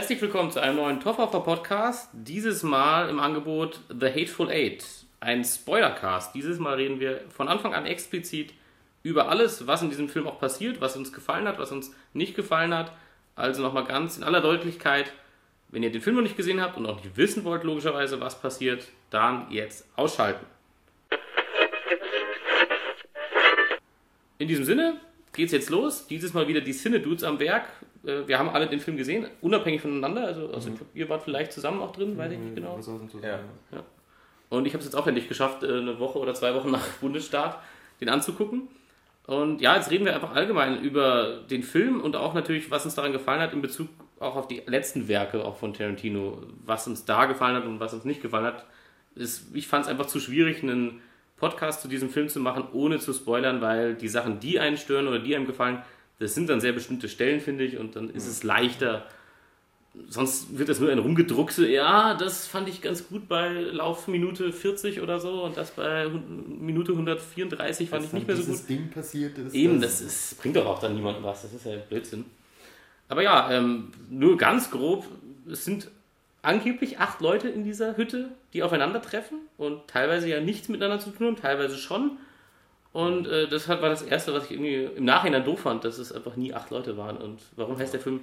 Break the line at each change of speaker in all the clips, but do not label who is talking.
Herzlich willkommen zu einem neuen Toffer Podcast. Dieses Mal im Angebot The Hateful Eight, ein Spoilercast. Dieses Mal reden wir von Anfang an explizit über alles, was in diesem Film auch passiert, was uns gefallen hat, was uns nicht gefallen hat. Also nochmal ganz in aller Deutlichkeit, wenn ihr den Film noch nicht gesehen habt und auch nicht wissen wollt, logischerweise, was passiert, dann jetzt ausschalten. In diesem Sinne geht's jetzt los. Dieses Mal wieder die Cine-Dudes am Werk. Äh, Wir haben alle den Film gesehen, unabhängig voneinander. Also, also ich glaub, ihr wart vielleicht zusammen auch drin, weiß ich nicht genau.
Wir saßen zusammen.
Ja.
Und ich habe es jetzt auch endlich geschafft, äh, eine Woche oder zwei Wochen nach Bundesstart den anzugucken. Und ja, jetzt reden wir einfach allgemein über den Film und auch natürlich, was uns daran gefallen hat in Bezug auch auf die letzten Werke auch von Tarantino. Was uns da gefallen hat und was uns nicht gefallen hat. Ist, ich fand es einfach zu schwierig, einen Podcast zu diesem Film zu machen, ohne zu spoilern, weil die Sachen, die einen stören oder die einem gefallen, das sind dann sehr bestimmte Stellen, finde ich, und dann ist es leichter. Sonst wird das nur ein rumgedruckse, ja, das fand ich ganz gut bei Laufminute 40 oder so und das bei Minute 134 fand ich
Als
nicht mehr so gut.
Ding passiert ist.
Eben, das ist, bringt doch auch dann niemandem was, das ist ja Blödsinn. Aber ja, ähm, nur ganz grob, es sind angeblich acht Leute in dieser Hütte, die aufeinandertreffen und teilweise ja nichts miteinander zu tun haben, teilweise schon. Und äh, das war das Erste, was ich irgendwie im Nachhinein doof fand, dass es einfach nie acht Leute waren. Und warum heißt der Film...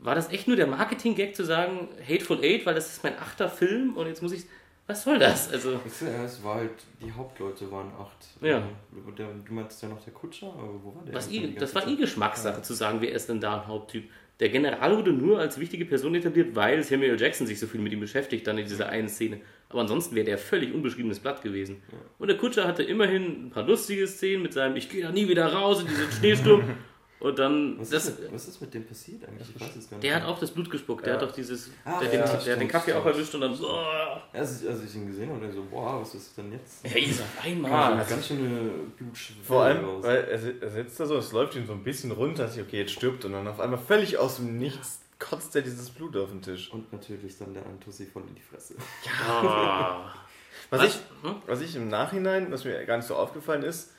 War das echt nur der Marketing-Gag zu sagen, Hateful Eight, weil das ist mein achter Film und jetzt muss ich... Was soll das? Also...
Es, ja, war halt, die Hauptleute waren acht.
Ja.
Ähm, Der, du meinst ja noch der Kutscher, aber wo war der?
Was i, das war eh Geschmackssache zu sagen, wer ist denn da ein Haupttyp. Der General wurde nur als wichtige Person etabliert, weil Samuel Jackson sich so viel mit ihm beschäftigt, dann in dieser einen Szene. Aber ansonsten wäre der völlig unbeschriebenes Blatt gewesen. Und der Kutscher hatte immerhin ein paar lustige Szenen mit seinem Ich gehe da nie wieder raus in diesen Schneesturm. Und dann,
Was,
das,
ist mit, was ist mit dem passiert eigentlich? Ich weiß es gar nicht.
der hat auch das Blut gespuckt. Der
Ja.
hat doch dieses,
Ah,
der,
ja,
den, der hat den
stimmt,
Kaffee auch
stimmt.
erwischt und dann so, oh,
Als ich, als ich ihn gesehen habe, so, boah, was ist denn jetzt?
hey, ist auf
Ah,
einmal.
ganz schöne Blutschwelle
Vor allem,
raus.
weil er, er sitzt da so, es läuft ihm so ein bisschen runter, dass ich, okay, jetzt stirbt und dann auf einmal völlig aus dem Nichts kotzt er dieses Blut auf den Tisch.
Und natürlich dann der Antussi voll in die Fresse.
Ah.
Was,
Was?
Ich,
Hm?
was ich im Nachhinein, was mir gar nicht so aufgefallen ist,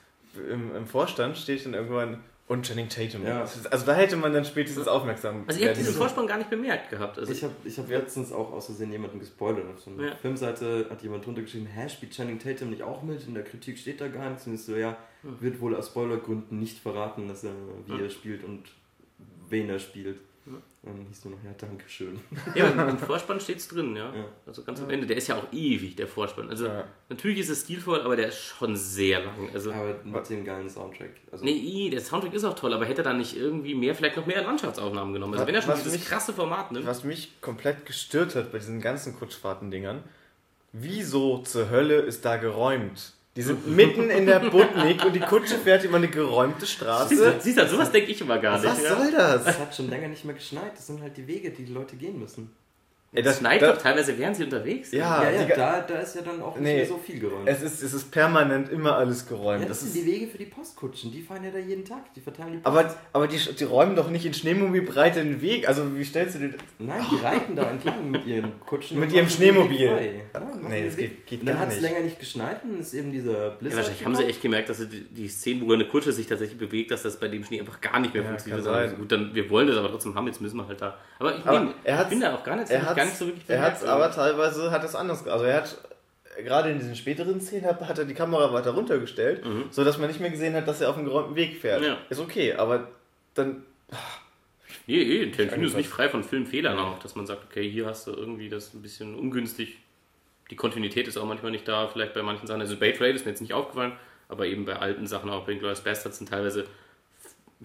im, im Vorstand steht dann irgendwann und Channing Tatum.
Ja.
Also da hätte man dann spätestens aufmerksam
Also ihr habt
werden
diesen. Vorspann gar nicht bemerkt gehabt. Also
Ich habe ich hab letztens auch aus Versehen jemanden gespoilert. Auf so einer
Ja.
Filmseite hat jemand drunter geschrieben, hä, spielt Channing Tatum nicht auch mit? In der Kritik steht da gar nichts. Und ich so, ja, wird wohl aus Spoilergründen nicht verraten, dass er, wie
Hm.
er spielt und wen er spielt.
Ja.
Dann hieß du noch, ja, danke schön.
Ja, im- im Vorspann steht's drin, ja.
Ja.
Also ganz am Ende. Der ist ja auch ewig, der Vorspann. Also
Ja.
natürlich ist es stilvoll, aber der ist schon sehr lang. Also,
Aber mit dem geilen Soundtrack. Also,
nee, der Soundtrack ist auch toll, aber hätte er dann nicht irgendwie mehr, vielleicht noch mehr Landschaftsaufnahmen genommen? Also
Was-
wenn er schon dieses
mich-
krasse Format nimmt.
Was mich komplett gestört hat bei diesen ganzen Kutschfahrten-Dingern, wieso zur Hölle ist da geräumt? Die sind mitten in der Butnik und die Kutsche fährt über eine geräumte Straße.
siehst du, sowas denke ich immer gar nicht.
Was
ja.
soll das?
es hat schon länger nicht mehr geschneit. Das sind halt die Wege, die die Leute gehen müssen.
Ey,
Das schneit doch teilweise, während sie unterwegs sind.
Ja,
ja, ja, da, da ist ja dann auch nicht
Nee.
mehr so viel geräumt.
Es ist, es ist permanent immer alles geräumt.
ja, das,
das
sind
ist,
die Wege für die Postkutschen. Die fahren ja da jeden Tag. Die verteilen die Post.
aber aber die, die räumen doch nicht in Schneemobilbreite den Weg. Also wie stellst du dir
Nein, die reiten da entlang mit ihren Kutschen.
Mit ihrem
den
Schneemobil.
Ja,
Nee,
den
das geht- geht
Und dann
gar
hat es
nicht.
länger nicht geschneit und ist eben dieser
Ja,
Blizzard.
wahrscheinlich haben sie echt gemerkt, dass die, die Szenen, wo eine Kutsche sich tatsächlich bewegt, dass das bei dem Schnee einfach gar nicht mehr
Ja,
funktioniert.
kann
Also gut, dann, wir wollen das aber trotzdem haben, jetzt müssen wir halt da. Aber ich,
Aber
bin,
er
ich bin da auch gar nicht,
er
gar nicht so wirklich
Er hat
bemerkt.
aber teilweise hat es anders. Also er hat gerade in diesen späteren Szenen hat, hat er die Kamera weiter runtergestellt,
Mhm.
so dass man nicht mehr gesehen hat, dass er auf dem geräumten Weg fährt.
Ja.
Ist okay, aber dann
Nee, eh, Tarantino ist nicht frei von Filmfehlern auch, dass man sagt, okay, hier hast du irgendwie das ein bisschen ungünstig. Die Kontinuität ist auch manchmal nicht da, vielleicht bei manchen Sachen. Also Bait Raid ist mir jetzt nicht aufgefallen, aber eben bei alten Sachen, auch bei Inglourious Bastards sind teilweise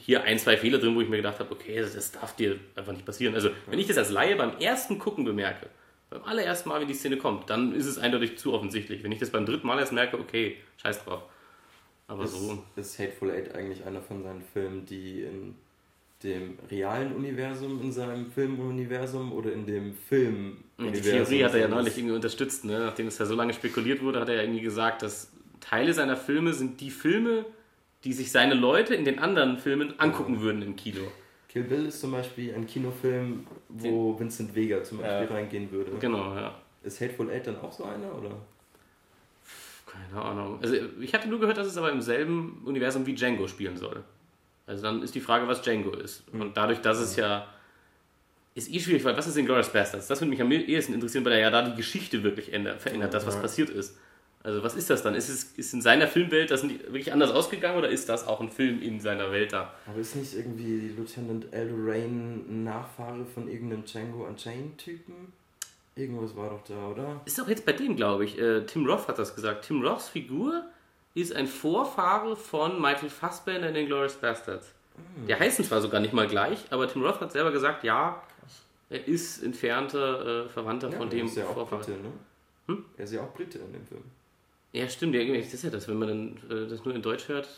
hier ein, zwei Fehler drin, wo ich mir gedacht habe, okay, das, darf dir einfach nicht passieren. Also wenn ich das als Laie beim ersten Gucken bemerke, beim allerersten Mal, wenn die Szene kommt, dann ist es eindeutig zu offensichtlich. Wenn ich das beim dritten Mal erst merke, okay, scheiß drauf. Aber
ist,
so.
ist Hateful Eight eigentlich einer von seinen Filmen, die in dem realen Universum, in seinem Filmuniversum oder in dem Film
Die Theorie hat er ja neulich irgendwie unterstützt, ne? nachdem es ja so lange spekuliert wurde, hat er ja irgendwie gesagt, dass Teile seiner Filme sind die Filme, die sich seine Leute in den anderen Filmen angucken würden im Kino.
Kill Bill ist zum Beispiel ein Kinofilm, wo Vincent Vega zum Beispiel
Ja.
reingehen würde.
Genau, ja.
Ist Hateful Eight dann auch so einer? Oder?
Keine Ahnung. Also ich hatte nur gehört, dass es aber im selben Universum wie Django spielen soll. Also dann ist die Frage, was Django ist. Und dadurch, dass es ja. ist eh schwierig, weil was ist in Glorious Bastards? Das würde mich am ehesten interessieren, weil er ja da die Geschichte wirklich ändert, verändert, das, was
Ja.
passiert ist. Also was ist das dann? Ist es ist in seiner Filmwelt das nicht wirklich anders ausgegangen oder ist das auch ein Film in seiner Welt da?
Aber ist nicht irgendwie Lieutenant L. Lorraine ein Nachfahre von irgendeinem Django Unchained-Typen? Irgendwas war doch da, oder?
Ist auch jetzt bei dem, glaube ich. Äh, Tim Roth hat das gesagt. Tim Roths Figur ist ein Vorfahre von Michael Fassbender in den Glorious Bastards. Die heißen zwar sogar nicht mal gleich, aber Tim Roth hat selber gesagt, ja, er ist entfernter äh, Verwandter von
er
dem
ist ja auch
Vorfahre.
Brite, ne?
Hm?
Er ist ja auch Brite in dem Film.
Ja, stimmt, ja, das ist ja das, wenn man dann äh, das nur in Deutsch hört.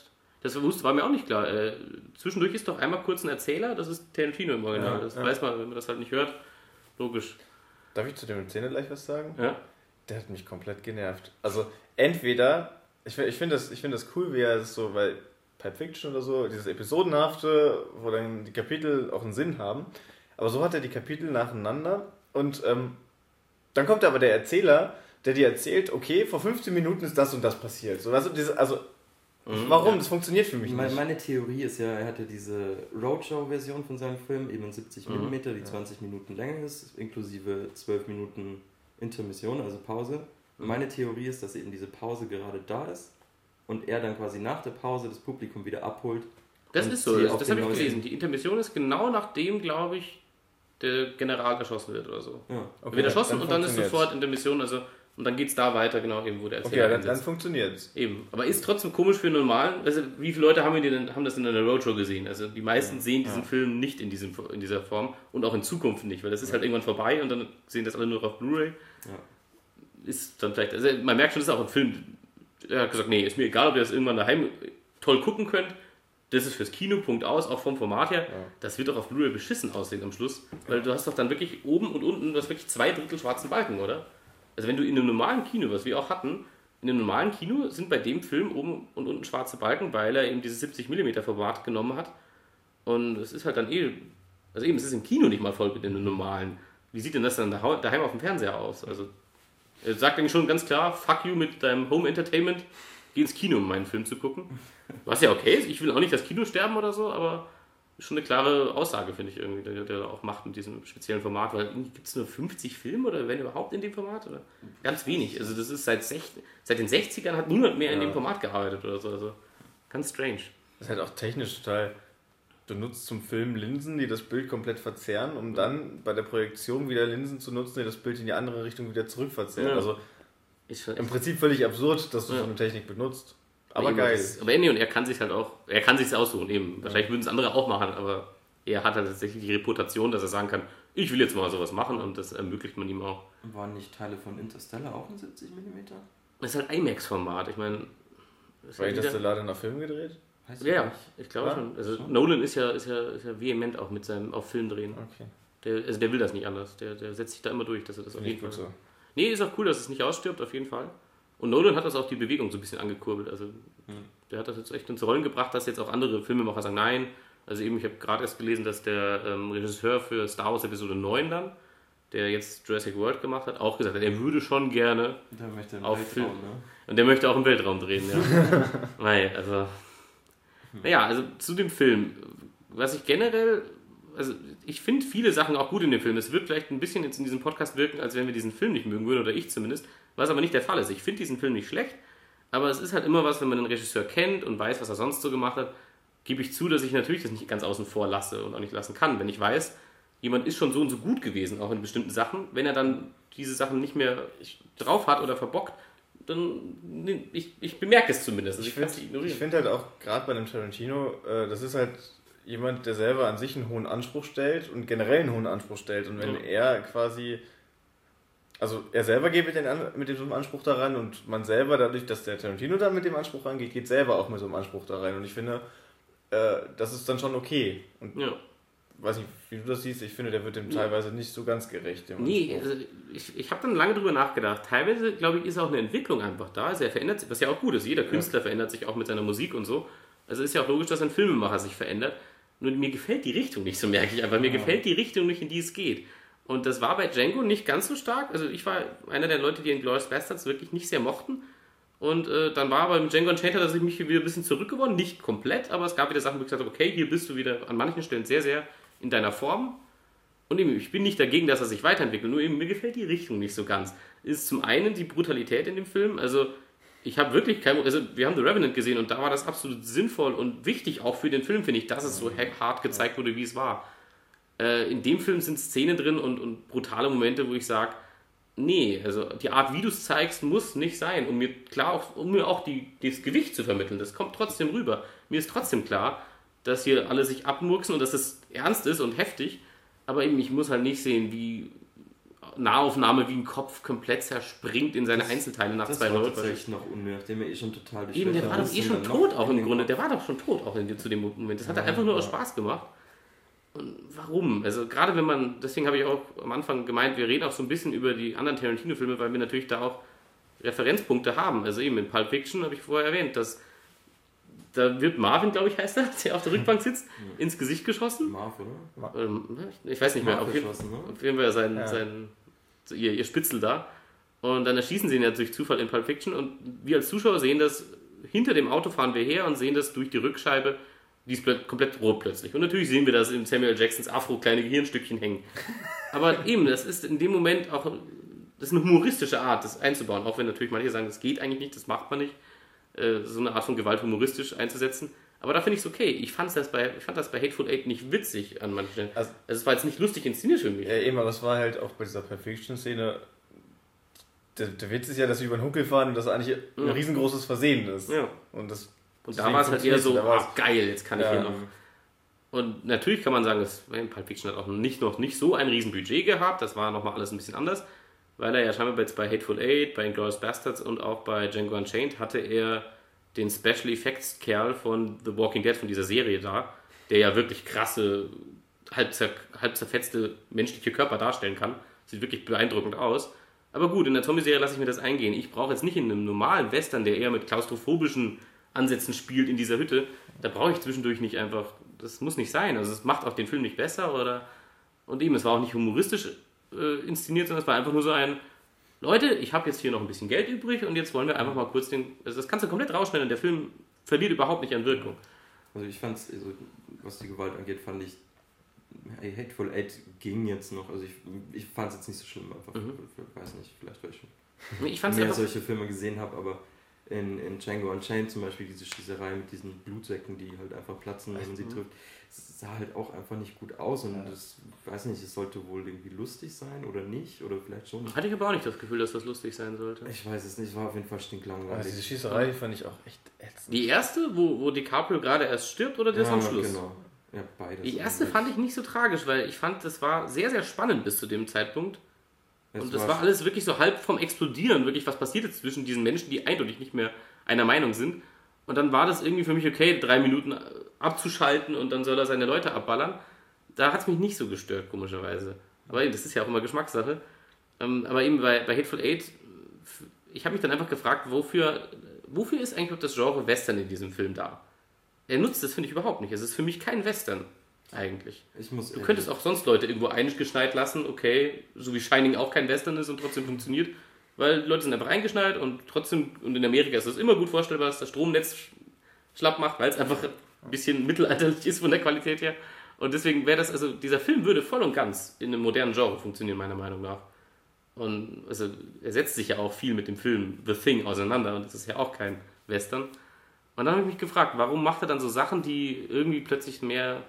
Das wusste, war mir auch nicht klar. Äh, zwischendurch ist doch einmal kurz ein Erzähler, das ist Tarantino im Original.
Ja,
das
ja.
weiß man, wenn man das halt nicht hört. Logisch.
Darf ich zu dem Szene gleich was sagen?
Ja.
Der hat mich komplett genervt. Also entweder, ich, ich finde das, ich find das cool, wie er es so, weil Pulp Fiction oder so, dieses Episodenhafte, wo dann die Kapitel auch einen Sinn haben. Aber so hat er die Kapitel nacheinander und ähm, dann kommt aber der Erzähler, der dir erzählt, okay, vor 15 Minuten ist das und das passiert. So, also, diese, also warum?
ja.
Das funktioniert für mich
Meine,
nicht.
meine Theorie ist ja, er hatte diese Roadshow-Version von seinem Film, eben in 70
Mhm.
mm, die 20 Minuten länger ist, inklusive 12 Minuten Intermission, also Pause.
Mhm.
Meine Theorie ist, dass eben diese Pause gerade da ist und er dann quasi nach der Pause das Publikum wieder abholt.
Das ist so, das, das habe ich gelesen. Die Intermission ist genau nachdem, glaube ich, der General erschossen wird oder so.
Ja.
Er wird erschossen und dann ist sofort Intermission, also und dann geht es da weiter, genau eben, wo der
Okay,
Erzähler
ja, dann, dann funktioniert es.
Eben. Aber ist trotzdem komisch für einen normalen. Also, wie viele Leute haben, wir denn, haben das in einer Roadshow gesehen? Also, die meisten sehen diesen
Ja.
Film nicht in, diesem, in dieser Form und auch in Zukunft nicht, weil das ist halt irgendwann vorbei und dann sehen das alle nur auf Blu-ray.
Ja.
Ist dann vielleicht. Also, man merkt schon, das ist auch ein Film. Er hat gesagt, nee, ist mir egal, ob ihr das irgendwann daheim toll gucken könnt. Das ist fürs Kino, Punkt aus, auch vom Format her. Das wird doch auf Blu-ray beschissen aussehen am Schluss. Weil du hast doch dann wirklich oben und unten, du hast wirklich zwei Drittel schwarzen Balken, oder? Also wenn du in einem normalen Kino, was wir auch hatten, in einem normalen Kino sind bei dem Film oben und unten schwarze Balken, weil er eben dieses 70 mm Format genommen hat. Und es ist halt dann eh, also eben, es ist im Kino nicht mal voll mit einem normalen. Wie sieht denn das dann daheim auf dem Fernseher aus? Also er sagt eigentlich schon ganz klar, fuck you mit deinem Home Entertainment, geh ins Kino, um meinen Film zu gucken. Was ja okay ist, ich will auch nicht das Kino sterben oder so, aber schon eine klare Aussage, finde ich irgendwie, der, der auch macht mit diesem speziellen Format, weil gibt es nur 50 Filme oder wenn überhaupt in dem Format? Oder? Ganz wenig. Also das ist seit, sech, seit den 60ern hat niemand mehr in
Ja.
dem Format gearbeitet oder so. Also ganz strange.
Das ist halt auch technisch total. Du nutzt zum Film Linsen, die das Bild komplett verzerren, um dann bei der Projektion wieder Linsen zu nutzen, die das Bild in die andere Richtung wieder zurückverzerren.
Ja.
Also
schon
im Prinzip völlig absurd, dass du so eine Technik benutzt. Aber geil.
das- Aber nee, und er kann sich halt auch, er kann sich aussuchen eben. Wahrscheinlich würden es andere auch machen, aber er hat halt tatsächlich die Reputation, dass er sagen kann, ich will jetzt mal sowas machen und das ermöglicht man ihm auch.
Waren nicht Teile von Interstellar auch in 70 mm?
Das ist halt IMAX-Format, ich meine. ist
War Interstellar dann auf Film gedreht?
Weiß
Ja, ja, ich glaube
Ja?
schon. Also
Schon?
Nolan ist ja, ist, ja, ist ja vehement auch mit seinem auf Film drehen.
Okay.
Der, also der will das nicht anders. Der, der setzt sich da immer durch, dass er das auf jeden Fall.
so.
Nee, ist auch cool, dass es nicht ausstirbt, auf jeden Fall. Und Nolan hat das auch die Bewegung so ein bisschen angekurbelt. Also der hat das jetzt echt ins Rollen gebracht, dass jetzt auch andere Filmemacher sagen, nein. Also eben, ich habe gerade erst gelesen, dass der ähm, Regisseur für Star Wars Episode 9 dann, der jetzt Jurassic World gemacht hat, auch gesagt hat, er würde schon gerne
Der möchte im
Auf
Weltraum,
Film.
ne?
und der möchte auch im Weltraum drehen, ja. naja, also. Naja, also zu dem Film. Was ich generell. Also, ich finde viele Sachen auch gut in dem Film. Es wird vielleicht ein bisschen jetzt in diesem Podcast wirken, als wenn wir diesen Film nicht mögen würden, oder ich zumindest. Was aber nicht der Fall ist. Ich finde diesen Film nicht schlecht, aber es ist halt immer was, wenn man den Regisseur kennt und weiß, was er sonst so gemacht hat, gebe ich zu, dass ich natürlich das nicht ganz außen vor lasse und auch nicht lassen kann. Wenn ich weiß, jemand ist schon so und so gut gewesen, auch in bestimmten Sachen, wenn er dann diese Sachen nicht mehr drauf hat oder verbockt, dann ich, ich bemerke es zumindest. Also
Ich
ich
finde find halt auch gerade bei dem Tarantino, äh, das ist halt jemand, der selber an sich einen hohen Anspruch stellt und generell einen hohen Anspruch stellt. Und wenn
Ja.
er quasi, also er selber geht mit, den, mit dem Anspruch daran und man selber, dadurch, dass der Tarantino dann mit dem Anspruch rangeht, geht selber auch mit so einem Anspruch da rein. Und ich finde, äh, das ist dann schon okay. Und
ja.
weiß nicht, wie du das siehst, ich finde, der wird dem teilweise nicht so ganz gerecht.
Nee, also ich, ich habe dann lange drüber nachgedacht. Teilweise, glaube ich, ist auch eine Entwicklung einfach da. Also er verändert sich, was ja auch gut ist. Jeder Künstler verändert sich auch mit seiner Musik und so. Also ist ja auch logisch, dass ein Filmemacher sich verändert. Nur mir gefällt die Richtung nicht, so merke ich einfach. Mir gefällt die Richtung nicht, in die es geht. Und das war bei Django nicht ganz so stark. Also ich war einer der Leute, die in Glorious Bastards wirklich nicht sehr mochten. Und äh, dann war aber mit Django Unchained hat er sich mich wieder ein bisschen zurückgewonnen. Nicht komplett, aber es gab wieder Sachen, wo ich gesagt habe, okay, hier bist du wieder an manchen Stellen sehr, sehr in deiner Form. Und eben, ich bin nicht dagegen, dass er sich weiterentwickelt, nur eben mir gefällt die Richtung nicht so ganz. Ist zum einen die Brutalität in dem Film, also ich habe wirklich kein, also wir haben The Revenant gesehen und da war das absolut sinnvoll und wichtig auch für den Film, finde ich, dass es so hart gezeigt wurde, wie es war. Äh, in dem Film sind Szenen drin und, und brutale Momente, wo ich sage, nee, also die Art, wie du es zeigst, muss nicht sein, um mir klar, auch, um mir auch die, das Gewicht zu vermitteln. Das kommt trotzdem rüber. Mir ist trotzdem klar, dass hier alle sich abmurksen und dass es ernst ist und heftig, aber eben, ich muss halt nicht sehen, wie Nahaufnahme wie ein Kopf komplett zerspringt in seine das, Einzelteile nach zwei
Minuten. Das war tatsächlich noch unnötig, nachdem er eh schon total
Eben, der war doch eh schon tot auch im Grunde. Der war doch schon tot auch in, zu dem Moment. Das hat ja, er einfach nur aus Spaß gemacht. Und warum? Also gerade wenn man, deswegen habe ich auch am Anfang gemeint, wir reden auch so ein bisschen über die anderen Tarantino-Filme, weil wir natürlich da auch Referenzpunkte haben. Also eben in Pulp Fiction habe ich vorher erwähnt, dass da wird Marvin, glaube ich, heißt er, der auf der Rückbank sitzt, ins Gesicht geschossen. Marv, oder? Ähm, ich weiß nicht mehr. Auf jeden, ne? auf jeden, Fall sein, ja. sein ihr, ihr Spitzel da. Und dann erschießen sie ihn ja durch Zufall in Pulp Fiction und wir als Zuschauer sehen das, hinter dem Auto fahren wir her und sehen das durch die Rückscheibe, die ist komplett rot plötzlich. Und natürlich sehen wir das in Samuel Jacksons Afro kleine Gehirnstückchen hängen. Aber eben, das ist in dem Moment auch, das ist eine humoristische Art, das einzubauen, auch wenn natürlich manche sagen, das geht eigentlich nicht, das macht man nicht, äh, so eine Art von Gewalt humoristisch einzusetzen. Aber da finde ich es okay. Ich, fand's das bei, ich fand das bei Hateful Eight nicht witzig an manchen Stellen. Also, also, es war jetzt nicht lustig inszeniert für mich.
Ja, eben, aber es war halt auch bei dieser Perfection-Szene. Der, der, Witz ist ja, dass sie über den Huckel fahren und das eigentlich ein ja. riesengroßes Versehen ist.
Ja. Und, das, und da war es halt eher so, ah, geil, jetzt kann ich ja. hier noch. Und natürlich kann man sagen, dass Pulp Fiction hat auch nicht noch nicht so ein Riesenbudget gehabt. Das war nochmal alles ein bisschen anders. Weil er ja scheinbar jetzt bei Hateful Eight, bei Inglourious Bastards und auch bei Django Unchained hatte er den Special Effects Kerl von The Walking Dead, von dieser Serie da, der ja wirklich krasse, halb, zer, halb zerfetzte menschliche Körper darstellen kann. Sieht wirklich beeindruckend aus. Aber gut, in der Zombie-Serie lasse ich mir das eingehen. Ich brauche jetzt nicht in einem normalen Western, der eher mit klaustrophobischen Ansätzen spielt in dieser Hütte, da brauche ich zwischendurch nicht einfach, das muss nicht sein. Also es macht auch den Film nicht besser oder und eben, es war auch nicht humoristisch äh, inszeniert, sondern es war einfach nur so ein, Leute, ich habe jetzt hier noch ein bisschen Geld übrig und jetzt wollen wir einfach mal kurz den. Also das kannst du komplett rausschneiden, der Film verliert überhaupt nicht an Wirkung.
Also ich fand es, also was die Gewalt angeht, fand ich Hateful Eight ging jetzt noch. Also ich, ich fand es jetzt nicht so schlimm, einfach, mhm. weiß nicht, vielleicht weil ich schon mehr solche Filme gesehen habe, aber in, in Django Unchained zum Beispiel diese Schießerei mit diesen Blutsäcken, die halt einfach platzen, wenn man sie trifft sah halt auch einfach nicht gut aus und ja. das, weiß nicht, es sollte wohl irgendwie lustig sein oder nicht oder vielleicht schon.
Hatte ich aber auch nicht das Gefühl, dass das lustig sein sollte.
Ich weiß es nicht, war auf jeden Fall stinklangweilig.
Also diese Schießerei ja. fand ich auch echt ätzend.
Die erste, wo, wo DiCaprio gerade erst stirbt oder das ja, am Schluss?
genau. Ja, beides.
Die erste fand ich nicht so tragisch, weil ich fand, das war sehr, sehr spannend bis zu dem Zeitpunkt. Es und das war, war alles wirklich so halb vom Explodieren, wirklich was passiert jetzt zwischen diesen Menschen, die eindeutig nicht mehr einer Meinung sind. Und dann war das irgendwie für mich okay, drei Minuten abzuschalten und dann soll er seine Leute abballern. Da hat es mich nicht so gestört, komischerweise. Aber das ist ja auch immer Geschmackssache. Ähm, aber eben bei, bei Hateful Eight, ich habe mich dann einfach gefragt, wofür, wofür ist eigentlich das Genre Western in diesem Film da? Er nutzt das, finde ich, überhaupt nicht. Es ist für mich kein Western, eigentlich. du könntest auch sonst Leute irgendwo eingeschneit lassen, okay, so wie Shining auch kein Western ist und trotzdem funktioniert, weil Leute sind einfach eingeschneit und trotzdem, und in Amerika ist es immer gut vorstellbar, dass das Stromnetz schlapp macht, weil es einfach ein bisschen mittelalterlich ist von der Qualität her. Und deswegen wäre das, also dieser Film würde voll und ganz in einem modernen Genre funktionieren, meiner Meinung nach. Und also er setzt sich ja auch viel mit dem Film The Thing auseinander und das ist ja auch kein Western. Und dann habe ich mich gefragt, warum macht er dann so Sachen, die irgendwie plötzlich mehr,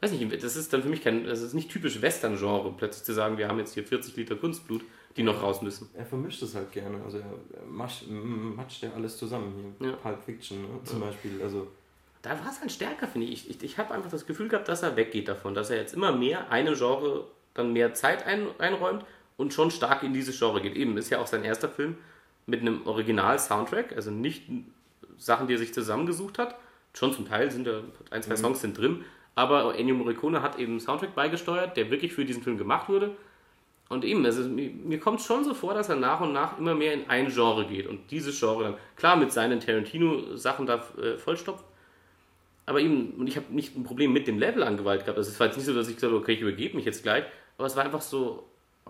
weiß nicht, das ist dann für mich kein, das ist nicht typisch Western-Genre, plötzlich zu sagen, wir haben jetzt hier 40 Liter Kunstblut, die noch raus müssen.
Er vermischt es halt gerne, also er matscht, matscht ja alles zusammen hier. Ja. Pulp Fiction ne? zum ja. Beispiel, also
da war es dann stärker, finde ich. Ich, ich habe einfach das Gefühl gehabt, dass er weggeht davon, dass er jetzt immer mehr einem Genre dann mehr Zeit ein, einräumt und schon stark in dieses Genre geht. Eben ist ja auch sein erster Film mit einem Original-Soundtrack, also nicht Sachen, die er sich zusammengesucht hat. Schon zum Teil sind da ein, zwei mhm. Songs sind drin, aber Ennio Morricone hat eben einen Soundtrack beigesteuert, der wirklich für diesen Film gemacht wurde. Und eben, also mir, mir kommt schon so vor, dass er nach und nach immer mehr in ein Genre geht und dieses Genre dann, klar, mit seinen Tarantino-Sachen da äh, vollstopft, aber eben, und ich habe nicht ein Problem mit dem Level an Gewalt gehabt. Also es war jetzt nicht so, dass ich gesagt habe, okay, ich übergebe mich jetzt gleich, aber es war einfach so